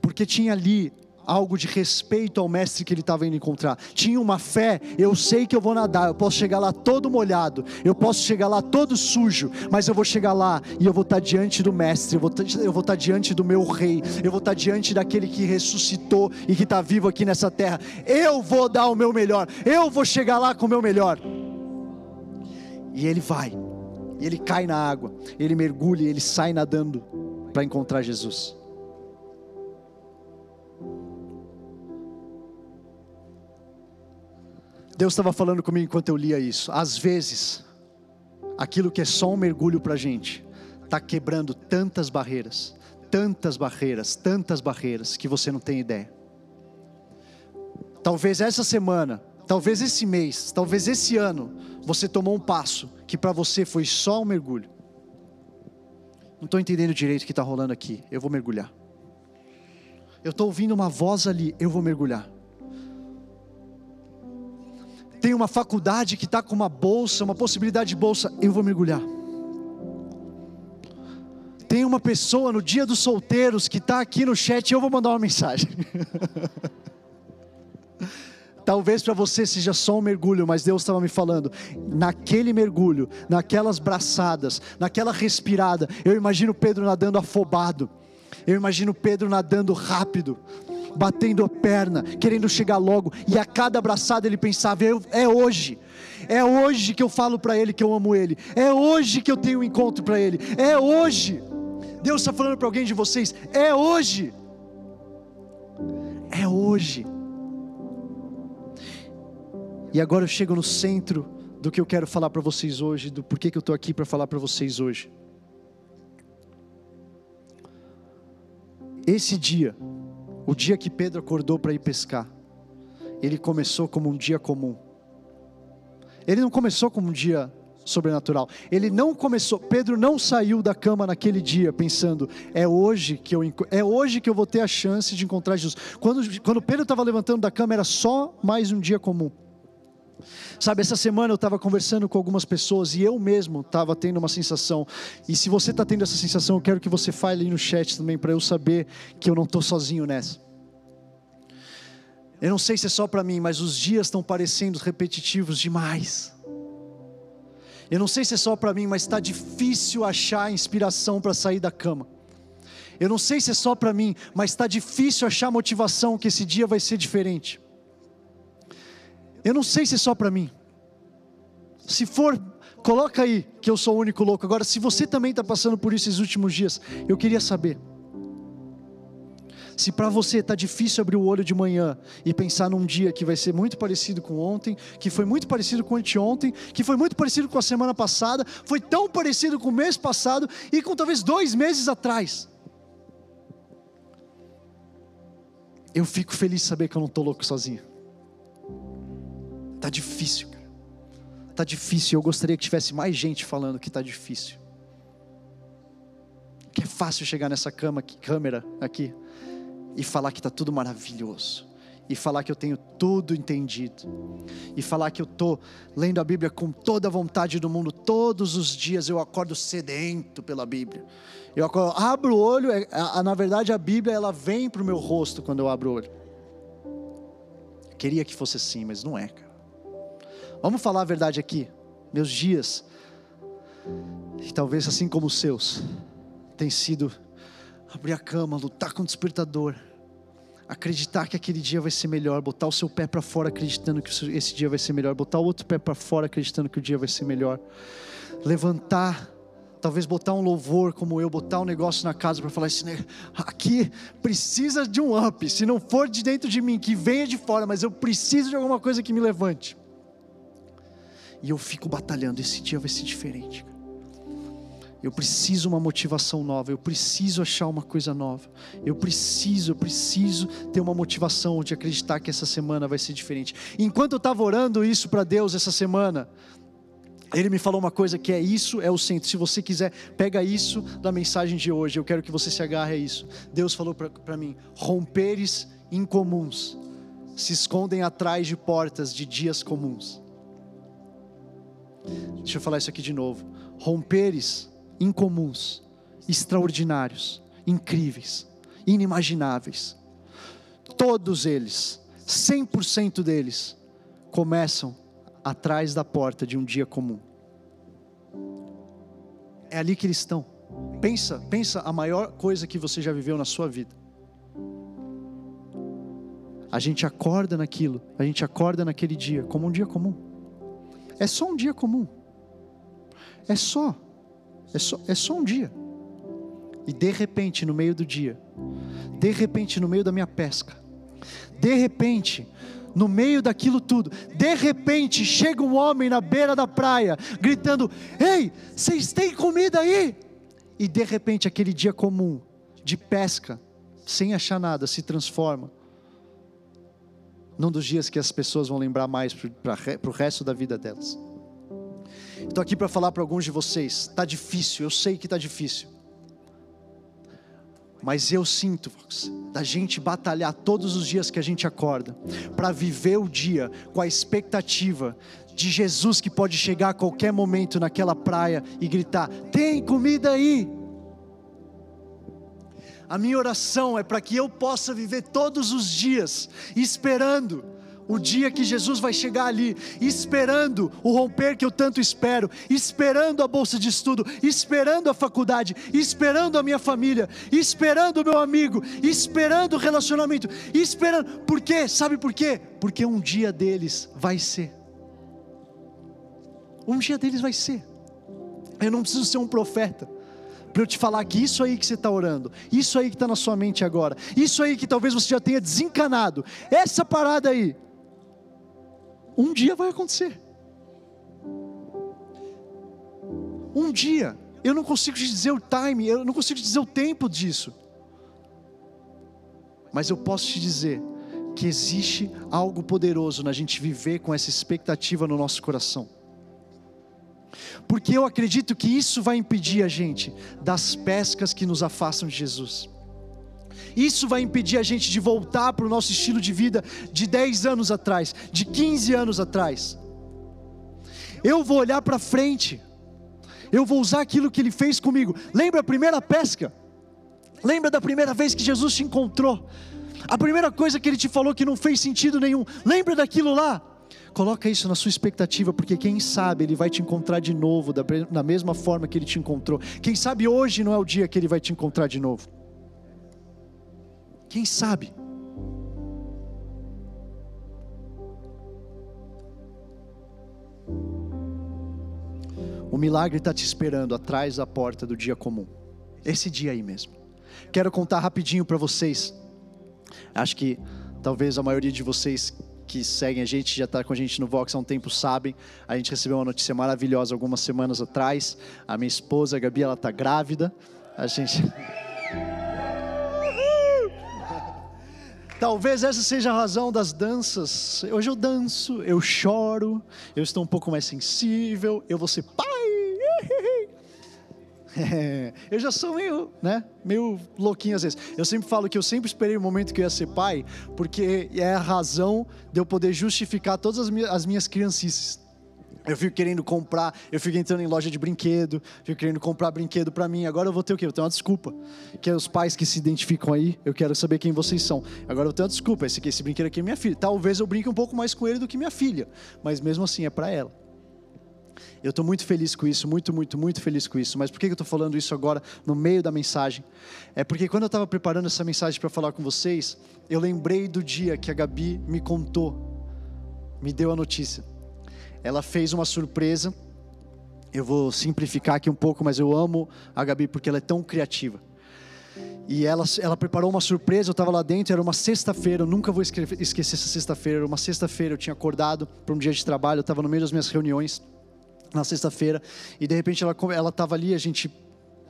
Porque tinha ali algo de respeito ao mestre que ele estava indo encontrar. Tinha uma fé, eu sei que eu vou nadar, eu posso chegar lá todo molhado, eu posso chegar lá todo sujo, mas eu vou chegar lá e eu vou estar diante do mestre, eu vou, eu vou estar diante do meu rei, eu vou estar diante daquele que ressuscitou e que está vivo aqui nessa terra. Eu vou dar o meu melhor, eu vou chegar lá com o meu melhor. E ele vai, e ele cai na água, ele mergulha, ele sai nadando para encontrar Jesus. Deus estava falando comigo enquanto eu lia isso. Às vezes, aquilo que é só um mergulho para a gente, está quebrando tantas barreiras, tantas barreiras, tantas barreiras, que você não tem ideia. Talvez essa semana, talvez esse mês, talvez esse ano, você tomou um passo que para você foi só um mergulho. Não estou entendendo direito o que está rolando aqui, eu vou mergulhar. Eu estou ouvindo uma voz ali, eu vou mergulhar tem uma faculdade que está com uma bolsa, uma possibilidade de bolsa, eu vou mergulhar. Tem uma pessoa no dia dos solteiros que está aqui no chat, eu vou mandar uma mensagem. Talvez para você seja só um mergulho, mas Deus estava me falando, naquele mergulho, naquelas braçadas, naquela respirada, eu imagino Pedro nadando afobado, eu imagino Pedro nadando rápido, batendo a perna, querendo chegar logo, e a cada abraçada ele pensava: é hoje. É hoje que eu falo para ele que eu amo ele. É hoje que eu tenho um encontro para ele. É hoje. Deus está falando para alguém de vocês: é hoje. É hoje. E agora eu chego no centro do que eu quero falar para vocês hoje, do porquê que eu estou aqui para falar para vocês hoje. Esse dia o dia que Pedro acordou para ir pescar, ele começou como um dia comum. Ele não começou como um dia sobrenatural. Ele não começou, Pedro não saiu da cama naquele dia pensando, é hoje que eu é hoje que eu vou ter a chance de encontrar Jesus. Quando, quando Pedro estava levantando da cama era só mais um dia comum. Sabe, essa semana eu estava conversando com algumas pessoas e eu mesmo estava tendo uma sensação. E se você está tendo essa sensação, eu quero que você fale aí no chat também para eu saber que eu não estou sozinho nessa. Eu não sei se é só para mim, mas os dias estão parecendo repetitivos demais. Eu não sei se é só para mim, mas está difícil achar inspiração para sair da cama. Eu não sei se é só para mim, mas está difícil achar motivação que esse dia vai ser diferente. Eu não sei se é só para mim. Se for, coloca aí que eu sou o único louco. Agora, se você também está passando por isso esses últimos dias, eu queria saber. Se para você está difícil abrir o olho de manhã e pensar num dia que vai ser muito parecido com ontem, que foi muito parecido com anteontem, que foi muito parecido com a semana passada, foi tão parecido com o mês passado e com talvez dois meses atrás. Eu fico feliz de saber que eu não estou louco sozinho. Tá difícil, cara. Tá difícil. Eu gostaria que tivesse mais gente falando que tá difícil. Que é fácil chegar nessa cama, aqui, câmera aqui e falar que tá tudo maravilhoso. E falar que eu tenho tudo entendido. E falar que eu tô lendo a Bíblia com toda a vontade do mundo. Todos os dias eu acordo sedento pela Bíblia. Eu acordo, abro o olho, é, na verdade a Bíblia ela vem para o meu rosto quando eu abro o olho. Queria que fosse assim, mas não é, cara. Vamos falar a verdade aqui. Meus dias, e talvez assim como os seus, tem sido abrir a cama, lutar com o despertador, acreditar que aquele dia vai ser melhor, botar o seu pé para fora acreditando que esse dia vai ser melhor, botar o outro pé para fora acreditando que o dia vai ser melhor, levantar, talvez botar um louvor como eu, botar um negócio na casa para falar assim, aqui precisa de um up, se não for de dentro de mim, que venha de fora, mas eu preciso de alguma coisa que me levante. E eu fico batalhando. Esse dia vai ser diferente. Eu preciso uma motivação nova, eu preciso achar uma coisa nova. Eu preciso, eu preciso ter uma motivação de acreditar que essa semana vai ser diferente. Enquanto eu estava orando isso para Deus essa semana, ele me falou uma coisa que é isso, é o centro. Se você quiser, pega isso da mensagem de hoje. Eu quero que você se agarre a isso. Deus falou para mim: romperes incomuns se escondem atrás de portas de dias comuns. Deixa eu falar isso aqui de novo. Romperes incomuns, extraordinários, incríveis, inimagináveis. Todos eles, 100% deles, começam atrás da porta de um dia comum. É ali que eles estão. Pensa, pensa a maior coisa que você já viveu na sua vida. A gente acorda naquilo, a gente acorda naquele dia como um dia comum. É só um dia comum. É só, é só, é só um dia. E de repente, no meio do dia, de repente, no meio da minha pesca, de repente, no meio daquilo tudo, de repente chega um homem na beira da praia, gritando: Ei, vocês têm comida aí? E de repente aquele dia comum de pesca, sem achar nada, se transforma num dos dias que as pessoas vão lembrar mais para o resto da vida delas. Estou aqui para falar para alguns de vocês: está difícil, eu sei que está difícil. Mas eu sinto, da gente batalhar todos os dias que a gente acorda, para viver o dia com a expectativa de Jesus que pode chegar a qualquer momento naquela praia e gritar: Tem comida aí! A minha oração é para que eu possa viver todos os dias esperando o dia que Jesus vai chegar ali, esperando o romper que eu tanto espero, esperando a bolsa de estudo, esperando a faculdade, esperando a minha família, esperando o meu amigo, esperando o relacionamento, esperando. Por quê? Sabe por quê? Porque um dia deles vai ser. Um dia deles vai ser. Eu não preciso ser um profeta para eu te falar que isso aí que você está orando, isso aí que está na sua mente agora, isso aí que talvez você já tenha desencanado, essa parada aí, um dia vai acontecer. Um dia. Eu não consigo te dizer o time, eu não consigo te dizer o tempo disso. Mas eu posso te dizer que existe algo poderoso na gente viver com essa expectativa no nosso coração. Porque eu acredito que isso vai impedir a gente das pescas que nos afastam de Jesus. Isso vai impedir a gente de voltar para o nosso estilo de vida de 10 anos atrás, de 15 anos atrás. Eu vou olhar para frente, eu vou usar aquilo que ele fez comigo. Lembra a primeira pesca? Lembra da primeira vez que Jesus te encontrou? A primeira coisa que ele te falou que não fez sentido nenhum. Lembra daquilo lá? Coloca isso na sua expectativa, porque quem sabe ele vai te encontrar de novo, da, da mesma forma que ele te encontrou. Quem sabe hoje não é o dia que ele vai te encontrar de novo. Quem sabe? O milagre está te esperando atrás da porta do dia comum. Esse dia aí mesmo. Quero contar rapidinho para vocês. Acho que talvez a maioria de vocês que seguem a gente, já está com a gente no Vox há um tempo, sabem. A gente recebeu uma notícia maravilhosa algumas semanas atrás. A minha esposa, a Gabi, ela está grávida. A gente. Talvez essa seja a razão das danças. Hoje eu danço, eu choro, eu estou um pouco mais sensível, eu vou ser pai. É, eu já sou meio, né, meio louquinho às vezes. Eu sempre falo que eu sempre esperei o momento que eu ia ser pai, porque é a razão de eu poder justificar todas as minhas, as minhas criancices. Eu fico querendo comprar, eu fico entrando em loja de brinquedo, fico querendo comprar brinquedo para mim. Agora eu vou ter o quê? Eu tenho uma desculpa. Que é os pais que se identificam aí, eu quero saber quem vocês são. Agora eu tenho uma desculpa, esse, esse brinquedo aqui é minha filha. Talvez eu brinque um pouco mais com ele do que minha filha, mas mesmo assim é para ela. Eu estou muito feliz com isso, muito, muito, muito feliz com isso. Mas por que eu estou falando isso agora no meio da mensagem? É porque quando eu estava preparando essa mensagem para falar com vocês, eu lembrei do dia que a Gabi me contou, me deu a notícia ela fez uma surpresa. Eu vou simplificar aqui um pouco, mas eu amo a Gabi porque ela é tão criativa. E ela, ela preparou uma surpresa, eu estava lá dentro, era uma sexta-feira, eu nunca vou esquecer essa sexta-feira. Era uma sexta-feira, eu tinha acordado para um dia de trabalho, eu estava no meio das minhas reuniões na sexta-feira, e de repente ela estava ali, a gente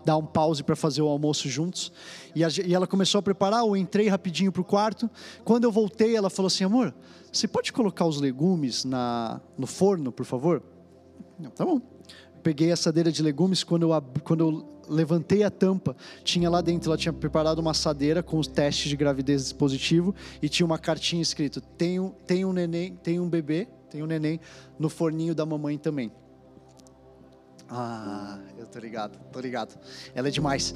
dar um pause para fazer o almoço juntos. E, a, e, ela começou a preparar, eu entrei rapidinho pro quarto. Quando eu voltei, ela falou assim: amor, você pode colocar os legumes na, no forno, por favor? Tá bom. Peguei a assadeira de legumes, quando eu, quando eu levantei a tampa, tinha lá dentro, ela tinha preparado uma assadeira com os testes de gravidez dispositivo e tinha uma cartinha escrito: tem um, tem um neném, tem um bebê, tem um neném no forninho da mamãe também. Ah, eu tô ligado, tô ligado. Ela é demais.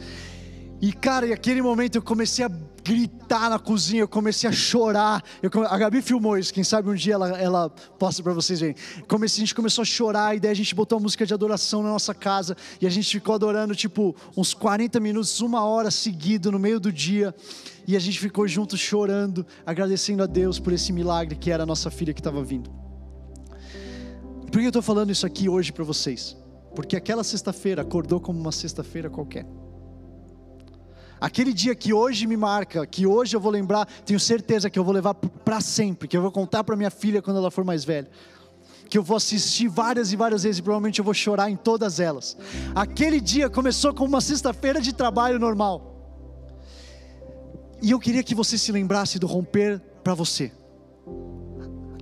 E cara, e aquele momento eu comecei a gritar na cozinha, eu comecei a chorar. Eu, a Gabi filmou isso, quem sabe um dia ela, ela posta para vocês verem. Comecei, a gente começou a chorar, e daí a gente botou a música de adoração na nossa casa, e a gente ficou adorando tipo uns 40 minutos, uma hora seguido no meio do dia. E a gente ficou junto chorando, agradecendo a Deus por esse milagre que era a nossa filha que estava vindo. Por que eu estou falando isso aqui hoje para vocês? Porque aquela sexta-feira acordou como uma sexta-feira qualquer. Aquele dia que hoje me marca, que hoje eu vou lembrar, tenho certeza que eu vou levar para sempre, que eu vou contar para minha filha quando ela for mais velha. Que eu vou assistir várias e várias vezes e provavelmente eu vou chorar em todas elas. Aquele dia começou como uma sexta-feira de trabalho normal. E eu queria que você se lembrasse do romper para você.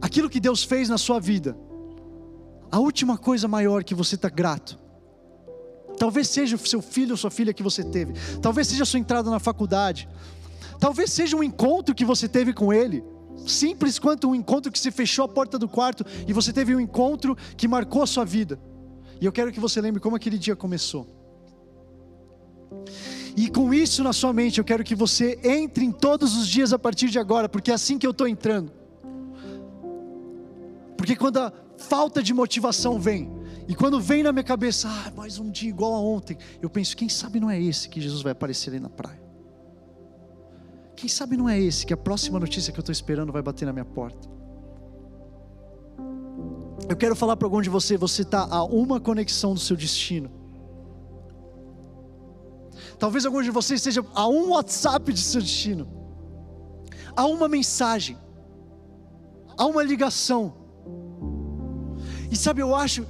Aquilo que Deus fez na sua vida. A última coisa maior que você está grato Talvez seja o seu filho ou sua filha que você teve. Talvez seja a sua entrada na faculdade. Talvez seja um encontro que você teve com ele. Simples quanto um encontro que se fechou a porta do quarto e você teve um encontro que marcou a sua vida. E eu quero que você lembre como aquele dia começou. E com isso na sua mente, eu quero que você entre em todos os dias a partir de agora, porque é assim que eu estou entrando. Porque quando a falta de motivação vem, e quando vem na minha cabeça, ah, mais um dia igual a ontem, eu penso, quem sabe não é esse que Jesus vai aparecer ali na praia? Quem sabe não é esse que a próxima notícia que eu estou esperando vai bater na minha porta? Eu quero falar para algum de você, você está a uma conexão do seu destino. Talvez algum de vocês esteja a um WhatsApp de seu destino, a uma mensagem, a uma ligação. E sabe, eu acho,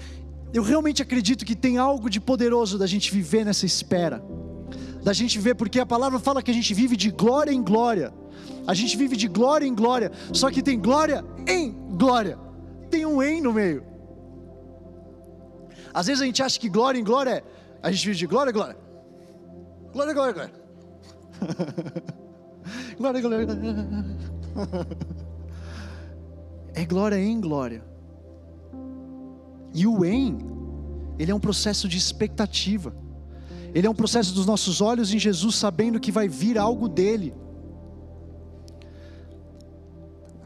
eu realmente acredito que tem algo de poderoso da gente viver nessa espera. Da gente viver, porque a palavra fala que a gente vive de glória em glória. A gente vive de glória em glória. Só que tem glória em glória. Tem um em no meio. Às vezes a gente acha que glória em glória é. A gente vive de glória em glória. Glória, glória, glória. glória, glória, glória. É glória em glória. E o em, ele é um processo de expectativa. Ele é um processo dos nossos olhos em Jesus, sabendo que vai vir algo dele.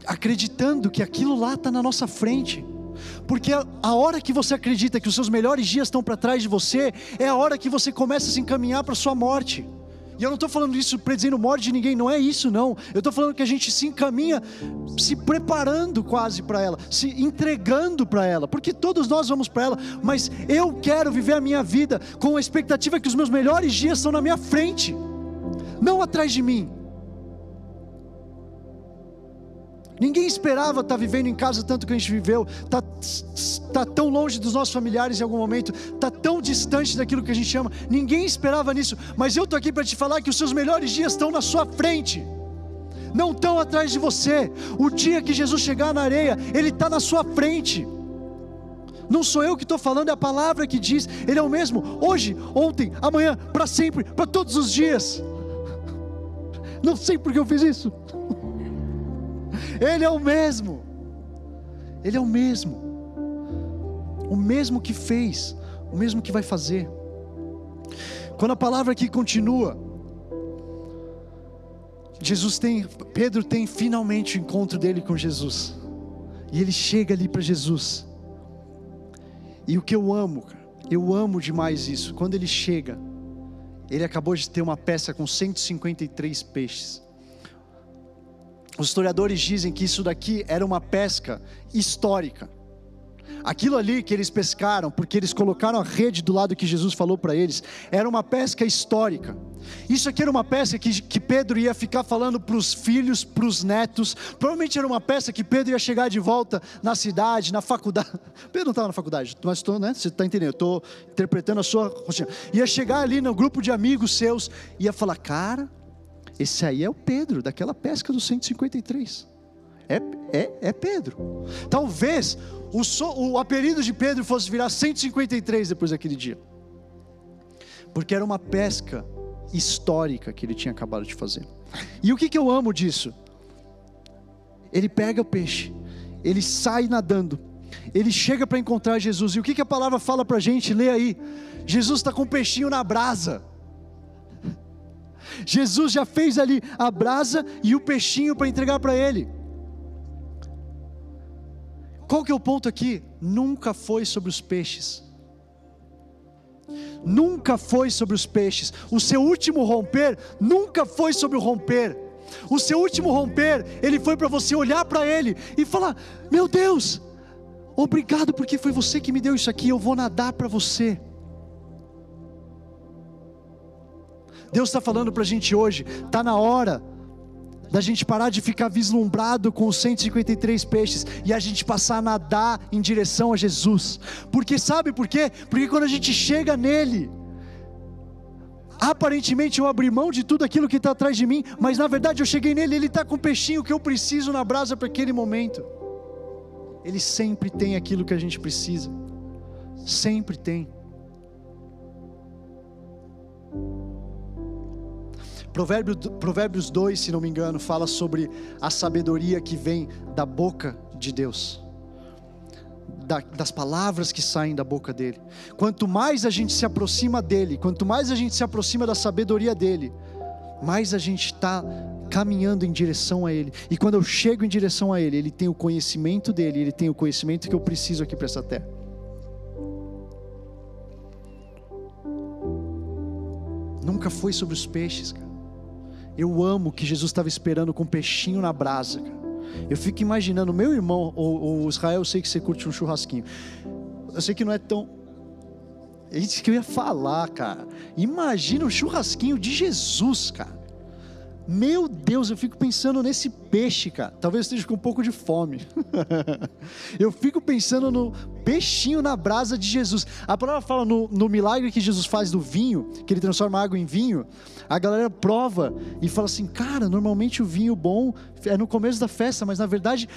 Acreditando que aquilo lá está na nossa frente. Porque a hora que você acredita que os seus melhores dias estão para trás de você, é a hora que você começa a se encaminhar para a sua morte. E eu não estou falando isso predizendo morte de ninguém, não é isso não. Eu estou falando que a gente se encaminha se preparando quase para ela, se entregando para ela, porque todos nós vamos para ela, mas eu quero viver a minha vida com a expectativa que os meus melhores dias estão na minha frente, não atrás de mim. Ninguém esperava estar tá vivendo em casa tanto que a gente viveu, tá, tá tão longe dos nossos familiares em algum momento, tá tão distante daquilo que a gente ama. Ninguém esperava nisso, mas eu tô aqui para te falar que os seus melhores dias estão na sua frente. Não estão atrás de você. O dia que Jesus chegar na areia, Ele está na sua frente. Não sou eu que estou falando, é a palavra que diz. Ele é o mesmo hoje, ontem, amanhã, para sempre, para todos os dias. Não sei porque eu fiz isso. Ele é o mesmo. Ele é o mesmo. O mesmo que fez, o mesmo que vai fazer. Quando a palavra aqui continua, Jesus tem, Pedro tem finalmente o encontro dele com Jesus. E ele chega ali para Jesus. E o que eu amo, eu amo demais isso. Quando ele chega, ele acabou de ter uma peça com 153 peixes. Os historiadores dizem que isso daqui era uma pesca histórica. Aquilo ali que eles pescaram, porque eles colocaram a rede do lado que Jesus falou para eles, era uma pesca histórica. Isso aqui era uma peça que, que Pedro ia ficar falando para os filhos, para os netos. Provavelmente era uma peça que Pedro ia chegar de volta na cidade, na faculdade. Pedro não estava na faculdade, mas estou, né? Você está entendendo? Estou interpretando a sua. Ia chegar ali no grupo de amigos seus, ia falar: Cara, esse aí é o Pedro, daquela pesca do 153. É, é, é Pedro. Talvez o, so, o apelido de Pedro fosse virar 153 depois daquele dia. Porque era uma pesca histórica que ele tinha acabado de fazer. E o que, que eu amo disso? Ele pega o peixe, ele sai nadando, ele chega para encontrar Jesus. E o que, que a palavra fala para a gente? Lê aí. Jesus está com o peixinho na brasa. Jesus já fez ali a brasa e o peixinho para entregar para ele. Qual que é o ponto aqui? Nunca foi sobre os peixes. Nunca foi sobre os peixes. O seu último romper nunca foi sobre o romper. O seu último romper, ele foi para você olhar para ele e falar: Meu Deus, obrigado porque foi você que me deu isso aqui. Eu vou nadar para você. Deus está falando para a gente hoje, está na hora da gente parar de ficar vislumbrado com os 153 peixes e a gente passar a nadar em direção a Jesus. Porque sabe por quê? Porque quando a gente chega nele, aparentemente eu abri mão de tudo aquilo que está atrás de mim, mas na verdade eu cheguei nele, ele está com o peixinho que eu preciso na brasa para aquele momento. Ele sempre tem aquilo que a gente precisa, sempre tem. Provérbios, Provérbios 2, se não me engano, fala sobre a sabedoria que vem da boca de Deus, da, das palavras que saem da boca dele. Quanto mais a gente se aproxima dele, quanto mais a gente se aproxima da sabedoria dele, mais a gente está caminhando em direção a Ele. E quando eu chego em direção a Ele, Ele tem o conhecimento dele, Ele tem o conhecimento que eu preciso aqui para essa terra. Nunca foi sobre os peixes, cara. Eu amo que Jesus estava esperando com um peixinho na brasa. Cara. Eu fico imaginando, meu irmão, o, o, Israel, eu sei que você curte um churrasquinho. Eu sei que não é tão. É isso que eu ia falar, cara. Imagina o churrasquinho de Jesus, cara. Meu Deus, eu fico pensando nesse peixe, cara. Talvez esteja com um pouco de fome. eu fico pensando no peixinho na brasa de Jesus. A palavra fala no, no, milagre que Jesus faz do vinho, que ele transforma água em vinho. A galera prova e fala assim: cara, normalmente o vinho bom é no começo da festa, mas na verdade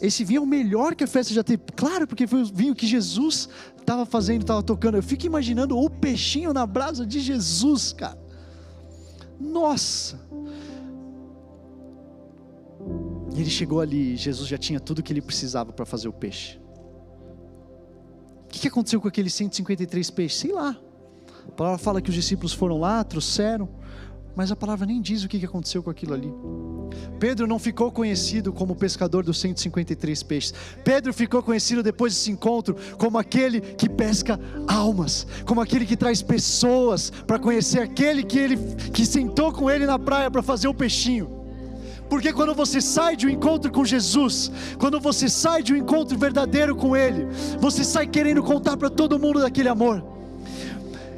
esse vinho é o melhor que a festa já teve. Claro, porque foi o vinho que Jesus estava fazendo, estava tocando. Eu fico imaginando o peixinho na brasa de Jesus, cara. Nossa! E ele chegou ali, Jesus já tinha tudo que ele precisava para fazer o peixe. O que aconteceu com aqueles 153 peixes? Sei lá. A palavra fala que os discípulos foram lá, trouxeram, mas a palavra nem diz o que aconteceu com aquilo ali. Pedro não ficou conhecido como pescador dos 153 peixes. Pedro ficou conhecido depois desse encontro como aquele que pesca almas, como aquele que traz pessoas para conhecer aquele que ele que sentou com ele na praia para fazer o peixinho. Porque quando você sai de um encontro com Jesus, quando você sai de um encontro verdadeiro com Ele, você sai querendo contar para todo mundo daquele amor.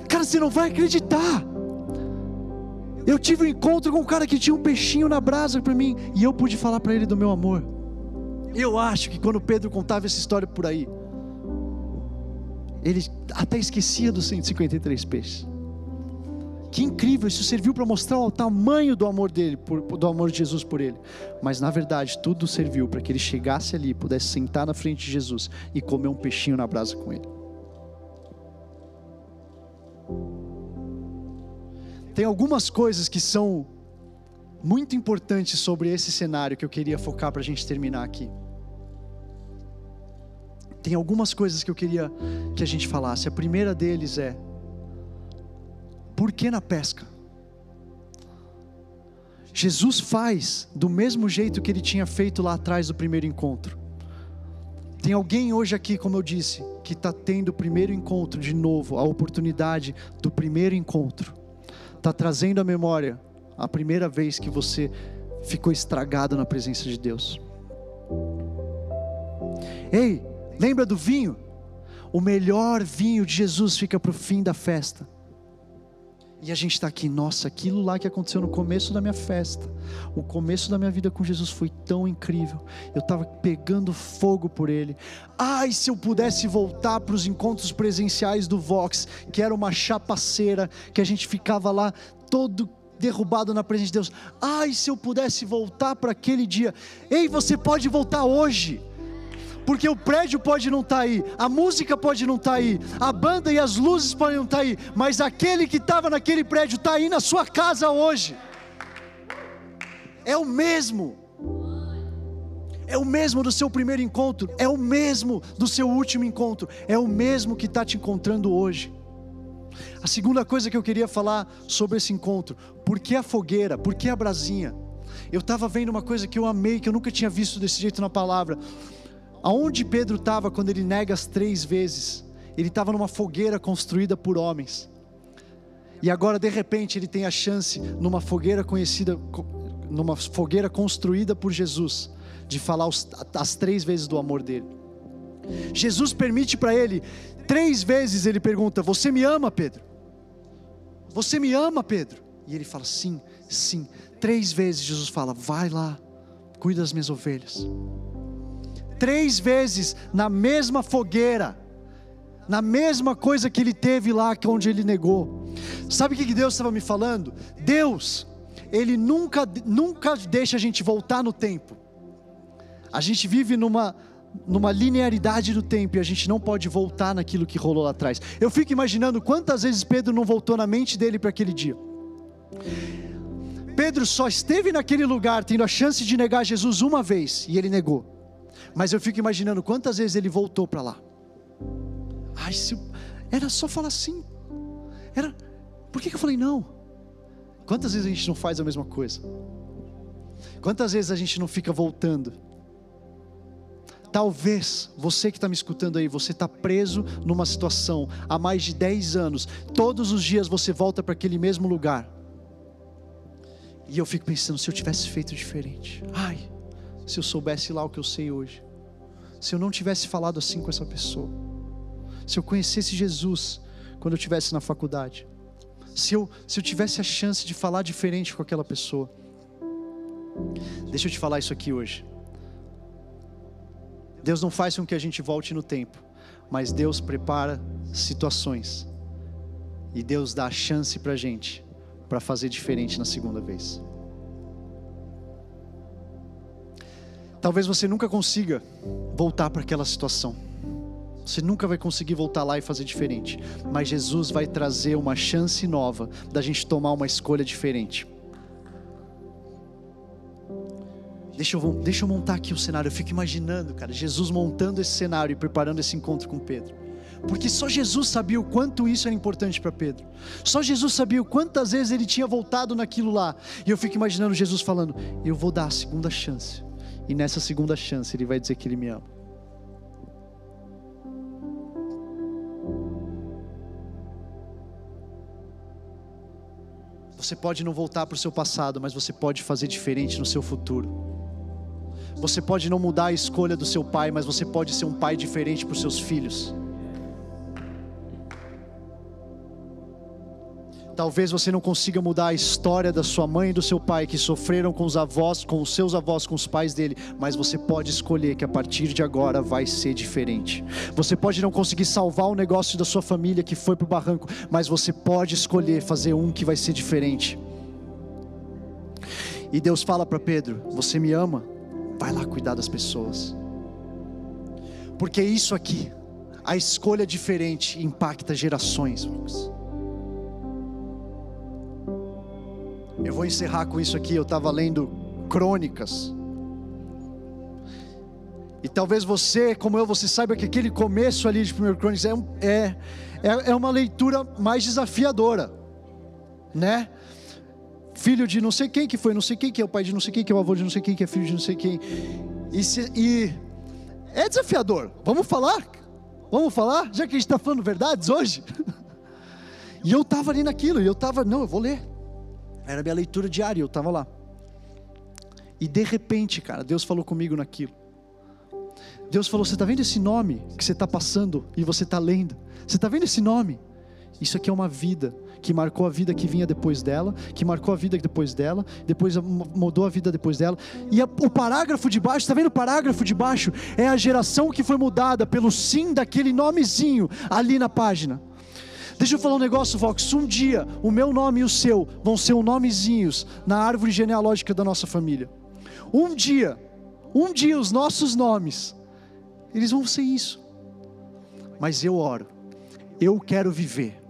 Cara, você não vai acreditar. Eu tive um encontro com um cara que tinha um peixinho na brasa para mim e eu pude falar para ele do meu amor. Eu acho que quando Pedro contava essa história por aí, ele até esquecia dos 153 peixes. Que incrível, isso serviu para mostrar o tamanho do amor dele, por, do amor de Jesus por ele. Mas na verdade, tudo serviu para que ele chegasse ali, pudesse sentar na frente de Jesus e comer um peixinho na brasa com ele. Tem algumas coisas que são muito importantes sobre esse cenário que eu queria focar para a gente terminar aqui. Tem algumas coisas que eu queria que a gente falasse. A primeira deles é por que na pesca? Jesus faz do mesmo jeito que ele tinha feito lá atrás do primeiro encontro. Tem alguém hoje aqui, como eu disse, que está tendo o primeiro encontro de novo, a oportunidade do primeiro encontro. Está trazendo à memória a primeira vez que você ficou estragado na presença de Deus. Ei, lembra do vinho? O melhor vinho de Jesus fica para o fim da festa. E a gente está aqui, nossa, aquilo lá que aconteceu no começo da minha festa, o começo da minha vida com Jesus foi tão incrível. Eu estava pegando fogo por Ele. Ai, se eu pudesse voltar para os encontros presenciais do Vox, que era uma chapaceira, que a gente ficava lá todo derrubado na presença de Deus. Ai, se eu pudesse voltar para aquele dia. Ei, você pode voltar hoje porque o prédio pode não estar tá aí, a música pode não estar tá aí, a banda e as luzes podem não estar tá aí, mas aquele que estava naquele prédio está aí na sua casa hoje. É o mesmo. É o mesmo do seu primeiro encontro, é o mesmo do seu último encontro, é o mesmo que está te encontrando hoje. A segunda coisa que eu queria falar sobre esse encontro, por que a fogueira, por que a brasinha? Eu estava vendo uma coisa que eu amei, que eu nunca tinha visto desse jeito na palavra. Aonde Pedro estava quando ele nega as três vezes? Ele estava numa fogueira construída por homens. E agora, de repente, ele tem a chance, numa fogueira conhecida, numa fogueira construída por Jesus, de falar os, as três vezes do amor dele. Jesus permite para ele, três vezes ele pergunta: Você me ama, Pedro? Você me ama, Pedro? E ele fala: Sim, sim. Três vezes Jesus fala: Vai lá, cuida das minhas ovelhas três vezes na mesma fogueira, na mesma coisa que ele teve lá, onde ele negou. Sabe o que Deus estava me falando? Deus, Ele nunca, nunca deixa a gente voltar no tempo. A gente vive numa, numa linearidade do tempo e a gente não pode voltar naquilo que rolou lá atrás. Eu fico imaginando quantas vezes Pedro não voltou na mente dele para aquele dia. Pedro só esteve naquele lugar tendo a chance de negar Jesus uma vez e ele negou. Mas eu fico imaginando quantas vezes ele voltou para lá. Ai, se era só falar sim. Era, por que, que eu falei não? Quantas vezes a gente não faz a mesma coisa? Quantas vezes a gente não fica voltando? Talvez você que está me escutando aí, você está preso numa situação há mais de 10 anos. Todos os dias você volta para aquele mesmo lugar. E eu fico pensando, se eu tivesse feito diferente. Ai, se eu soubesse lá o que eu sei hoje se eu não tivesse falado assim com essa pessoa, se eu conhecesse Jesus quando eu estivesse na faculdade, se eu, se eu tivesse a chance de falar diferente com aquela pessoa. Deixa eu te falar isso aqui hoje. Deus não faz com que a gente volte no tempo, mas Deus prepara situações e Deus dá a chance para gente para fazer diferente na segunda vez. Talvez você nunca consiga voltar para aquela situação. Você nunca vai conseguir voltar lá e fazer diferente. Mas Jesus vai trazer uma chance nova da gente tomar uma escolha diferente. Deixa eu, deixa eu montar aqui o cenário. Eu fico imaginando, cara, Jesus montando esse cenário e preparando esse encontro com Pedro. Porque só Jesus sabia o quanto isso era importante para Pedro. Só Jesus sabia o quantas vezes ele tinha voltado naquilo lá. E eu fico imaginando Jesus falando: Eu vou dar a segunda chance. E nessa segunda chance, Ele vai dizer que Ele me ama. Você pode não voltar para o seu passado, mas você pode fazer diferente no seu futuro. Você pode não mudar a escolha do seu pai, mas você pode ser um pai diferente para os seus filhos. Talvez você não consiga mudar a história da sua mãe e do seu pai que sofreram com os avós, com os seus avós, com os pais dele, mas você pode escolher que a partir de agora vai ser diferente. Você pode não conseguir salvar o negócio da sua família que foi pro barranco, mas você pode escolher fazer um que vai ser diferente. E Deus fala para Pedro: Você me ama? Vai lá cuidar das pessoas. Porque isso aqui, a escolha diferente impacta gerações, irmãos. Eu vou encerrar com isso aqui. Eu estava lendo Crônicas. E talvez você, como eu, você saiba que aquele começo ali de 1 Crônicas é, é, é, é uma leitura mais desafiadora, né? Filho de não sei quem que foi, não sei quem que é o pai de não sei quem que é o avô de não sei quem que é filho de não sei quem. E, se, e é desafiador. Vamos falar? Vamos falar? Já que a gente está falando verdades hoje. e eu estava ali naquilo, e eu estava, não, eu vou ler. Era minha leitura diária, eu estava lá. E de repente, cara, Deus falou comigo naquilo. Deus falou: Você está vendo esse nome que você está passando e você está lendo? Você está vendo esse nome? Isso aqui é uma vida que marcou a vida que vinha depois dela, que marcou a vida depois dela, depois mudou a vida depois dela. E a, o parágrafo de baixo, está vendo o parágrafo de baixo? É a geração que foi mudada pelo sim daquele nomezinho ali na página. Deixa eu falar um negócio, Vox. Um dia, o meu nome e o seu vão ser nomezinhos na árvore genealógica da nossa família. Um dia, um dia, os nossos nomes, eles vão ser isso. Mas eu oro, eu quero viver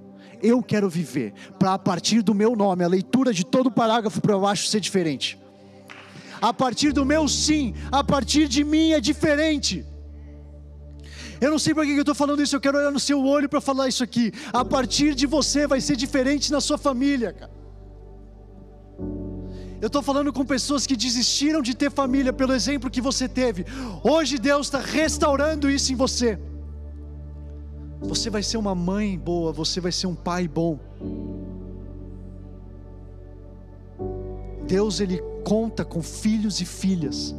eu quero viver, para a partir do meu nome, a leitura de todo o parágrafo para baixo ser diferente. A partir do meu sim, a partir de mim é diferente. Eu não sei para que eu estou falando isso, eu quero olhar no seu olho para falar isso aqui. A partir de você vai ser diferente na sua família, cara. Eu estou falando com pessoas que desistiram de ter família pelo exemplo que você teve. Hoje Deus está restaurando isso em você. Você vai ser uma mãe boa, você vai ser um pai bom. Deus ele conta com filhos e filhas.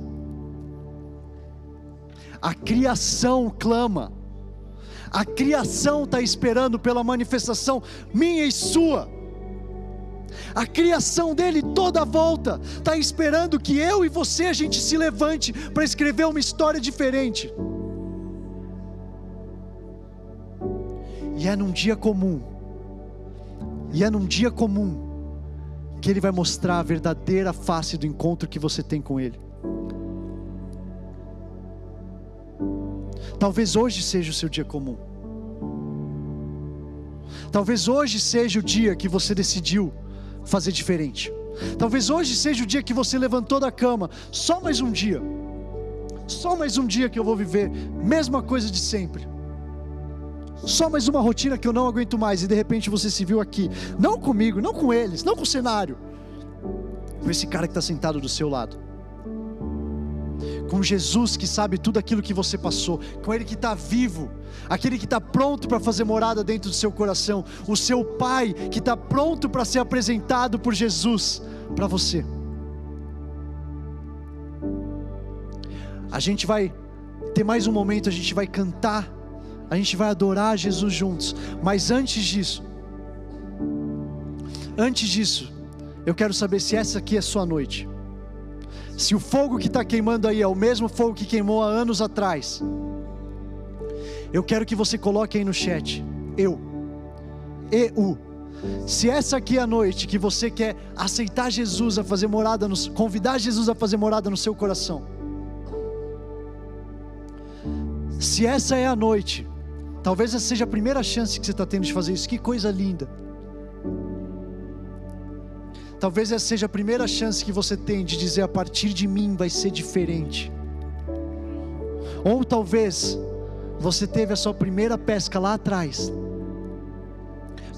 A criação clama. A criação está esperando pela manifestação minha e sua. A criação dele toda volta está esperando que eu e você a gente se levante para escrever uma história diferente. E é num dia comum, e é num dia comum, que Ele vai mostrar a verdadeira face do encontro que você tem com Ele. Talvez hoje seja o seu dia comum. Talvez hoje seja o dia que você decidiu fazer diferente. Talvez hoje seja o dia que você levantou da cama, só mais um dia. Só mais um dia que eu vou viver, mesma coisa de sempre só mais uma rotina que eu não aguento mais, e de repente você se viu aqui, não comigo, não com eles, não com o cenário, com esse cara que está sentado do seu lado, com Jesus que sabe tudo aquilo que você passou, com Ele que está vivo, aquele que está pronto para fazer morada dentro do seu coração, o seu Pai que está pronto para ser apresentado por Jesus para você. A gente vai ter mais um momento, a gente vai cantar a gente vai adorar Jesus juntos. Mas antes disso, antes disso, eu quero saber se essa aqui é sua noite. Se o fogo que está queimando aí é o mesmo fogo que queimou há anos atrás. Eu quero que você coloque aí no chat. Eu. Eu. Se essa aqui é a noite que você quer aceitar Jesus a fazer morada, no, convidar Jesus a fazer morada no seu coração. Se essa é a noite Talvez essa seja a primeira chance que você está tendo de fazer isso. Que coisa linda. Talvez essa seja a primeira chance que você tem de dizer: a partir de mim vai ser diferente. Ou talvez você teve a sua primeira pesca lá atrás.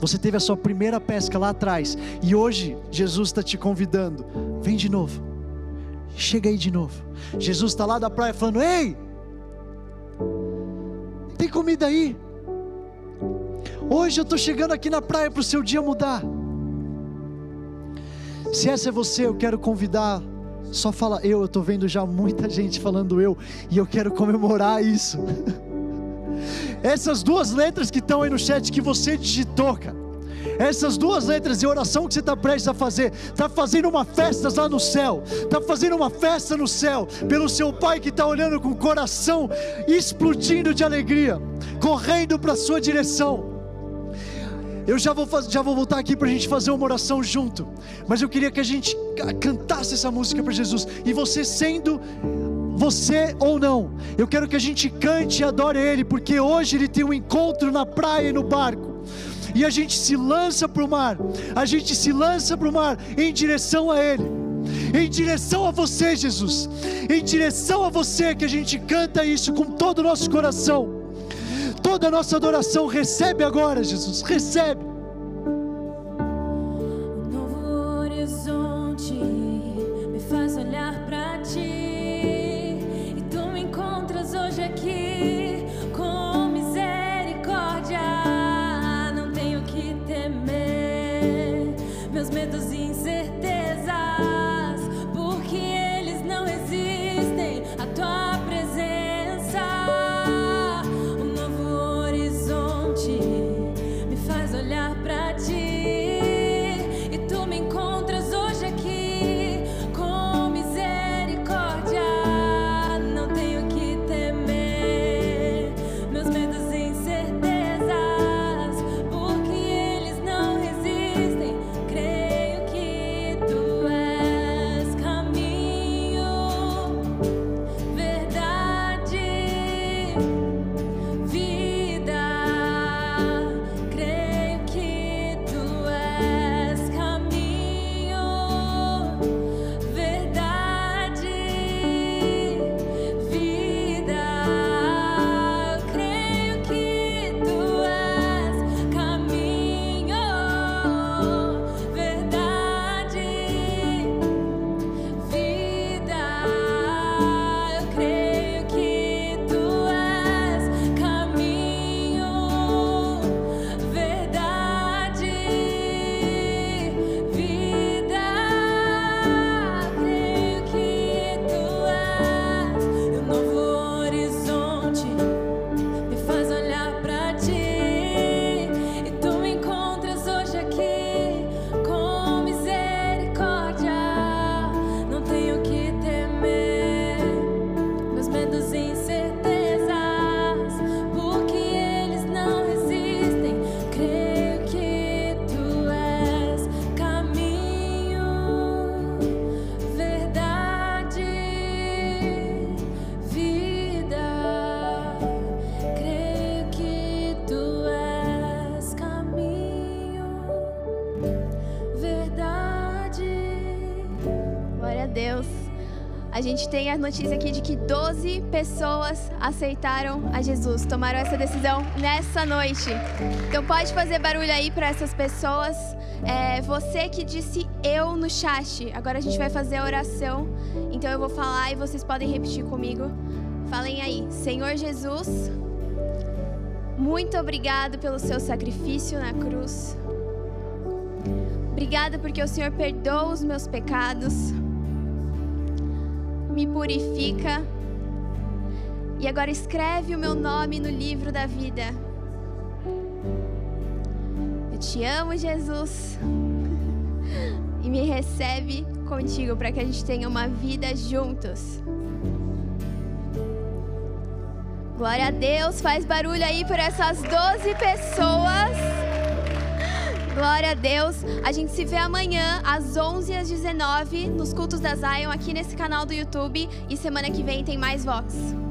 Você teve a sua primeira pesca lá atrás. E hoje Jesus está te convidando. Vem de novo. Chega aí de novo. Jesus está lá da praia falando: Ei! Tem comida aí? Hoje eu estou chegando aqui na praia para o seu dia mudar. Se essa é você, eu quero convidar. Só fala eu, eu estou vendo já muita gente falando eu, e eu quero comemorar isso. Essas duas letras que estão aí no chat que você digitou, cara. Essas duas letras de oração que você está prestes a fazer, está fazendo uma festa lá no céu, está fazendo uma festa no céu, pelo seu pai que está olhando com o coração explodindo de alegria, correndo para a sua direção. Eu já vou, já vou voltar aqui para a gente fazer uma oração junto, mas eu queria que a gente cantasse essa música para Jesus, e você sendo você ou não, eu quero que a gente cante e adore Ele, porque hoje Ele tem um encontro na praia e no barco e a gente se lança para o mar, a gente se lança para o mar em direção a Ele, em direção a você, Jesus, em direção a você que a gente canta isso com todo o nosso coração. Toda a nossa adoração recebe agora, Jesus, recebe. olhar para ti. A gente tem a notícia aqui de que 12 pessoas aceitaram a Jesus, tomaram essa decisão nessa noite. Então pode fazer barulho aí para essas pessoas. É, você que disse eu no chat, agora a gente vai fazer a oração. Então eu vou falar e vocês podem repetir comigo. Falem aí, Senhor Jesus, muito obrigado pelo seu sacrifício na cruz. Obrigada porque o Senhor perdoa os meus pecados me purifica. E agora escreve o meu nome no livro da vida. Eu te amo, Jesus. E me recebe contigo para que a gente tenha uma vida juntos. Glória a Deus, faz barulho aí por essas 12 pessoas. Glória a Deus. A gente se vê amanhã às 11 às 19 nos cultos da Zion aqui nesse canal do YouTube e semana que vem tem mais Vox.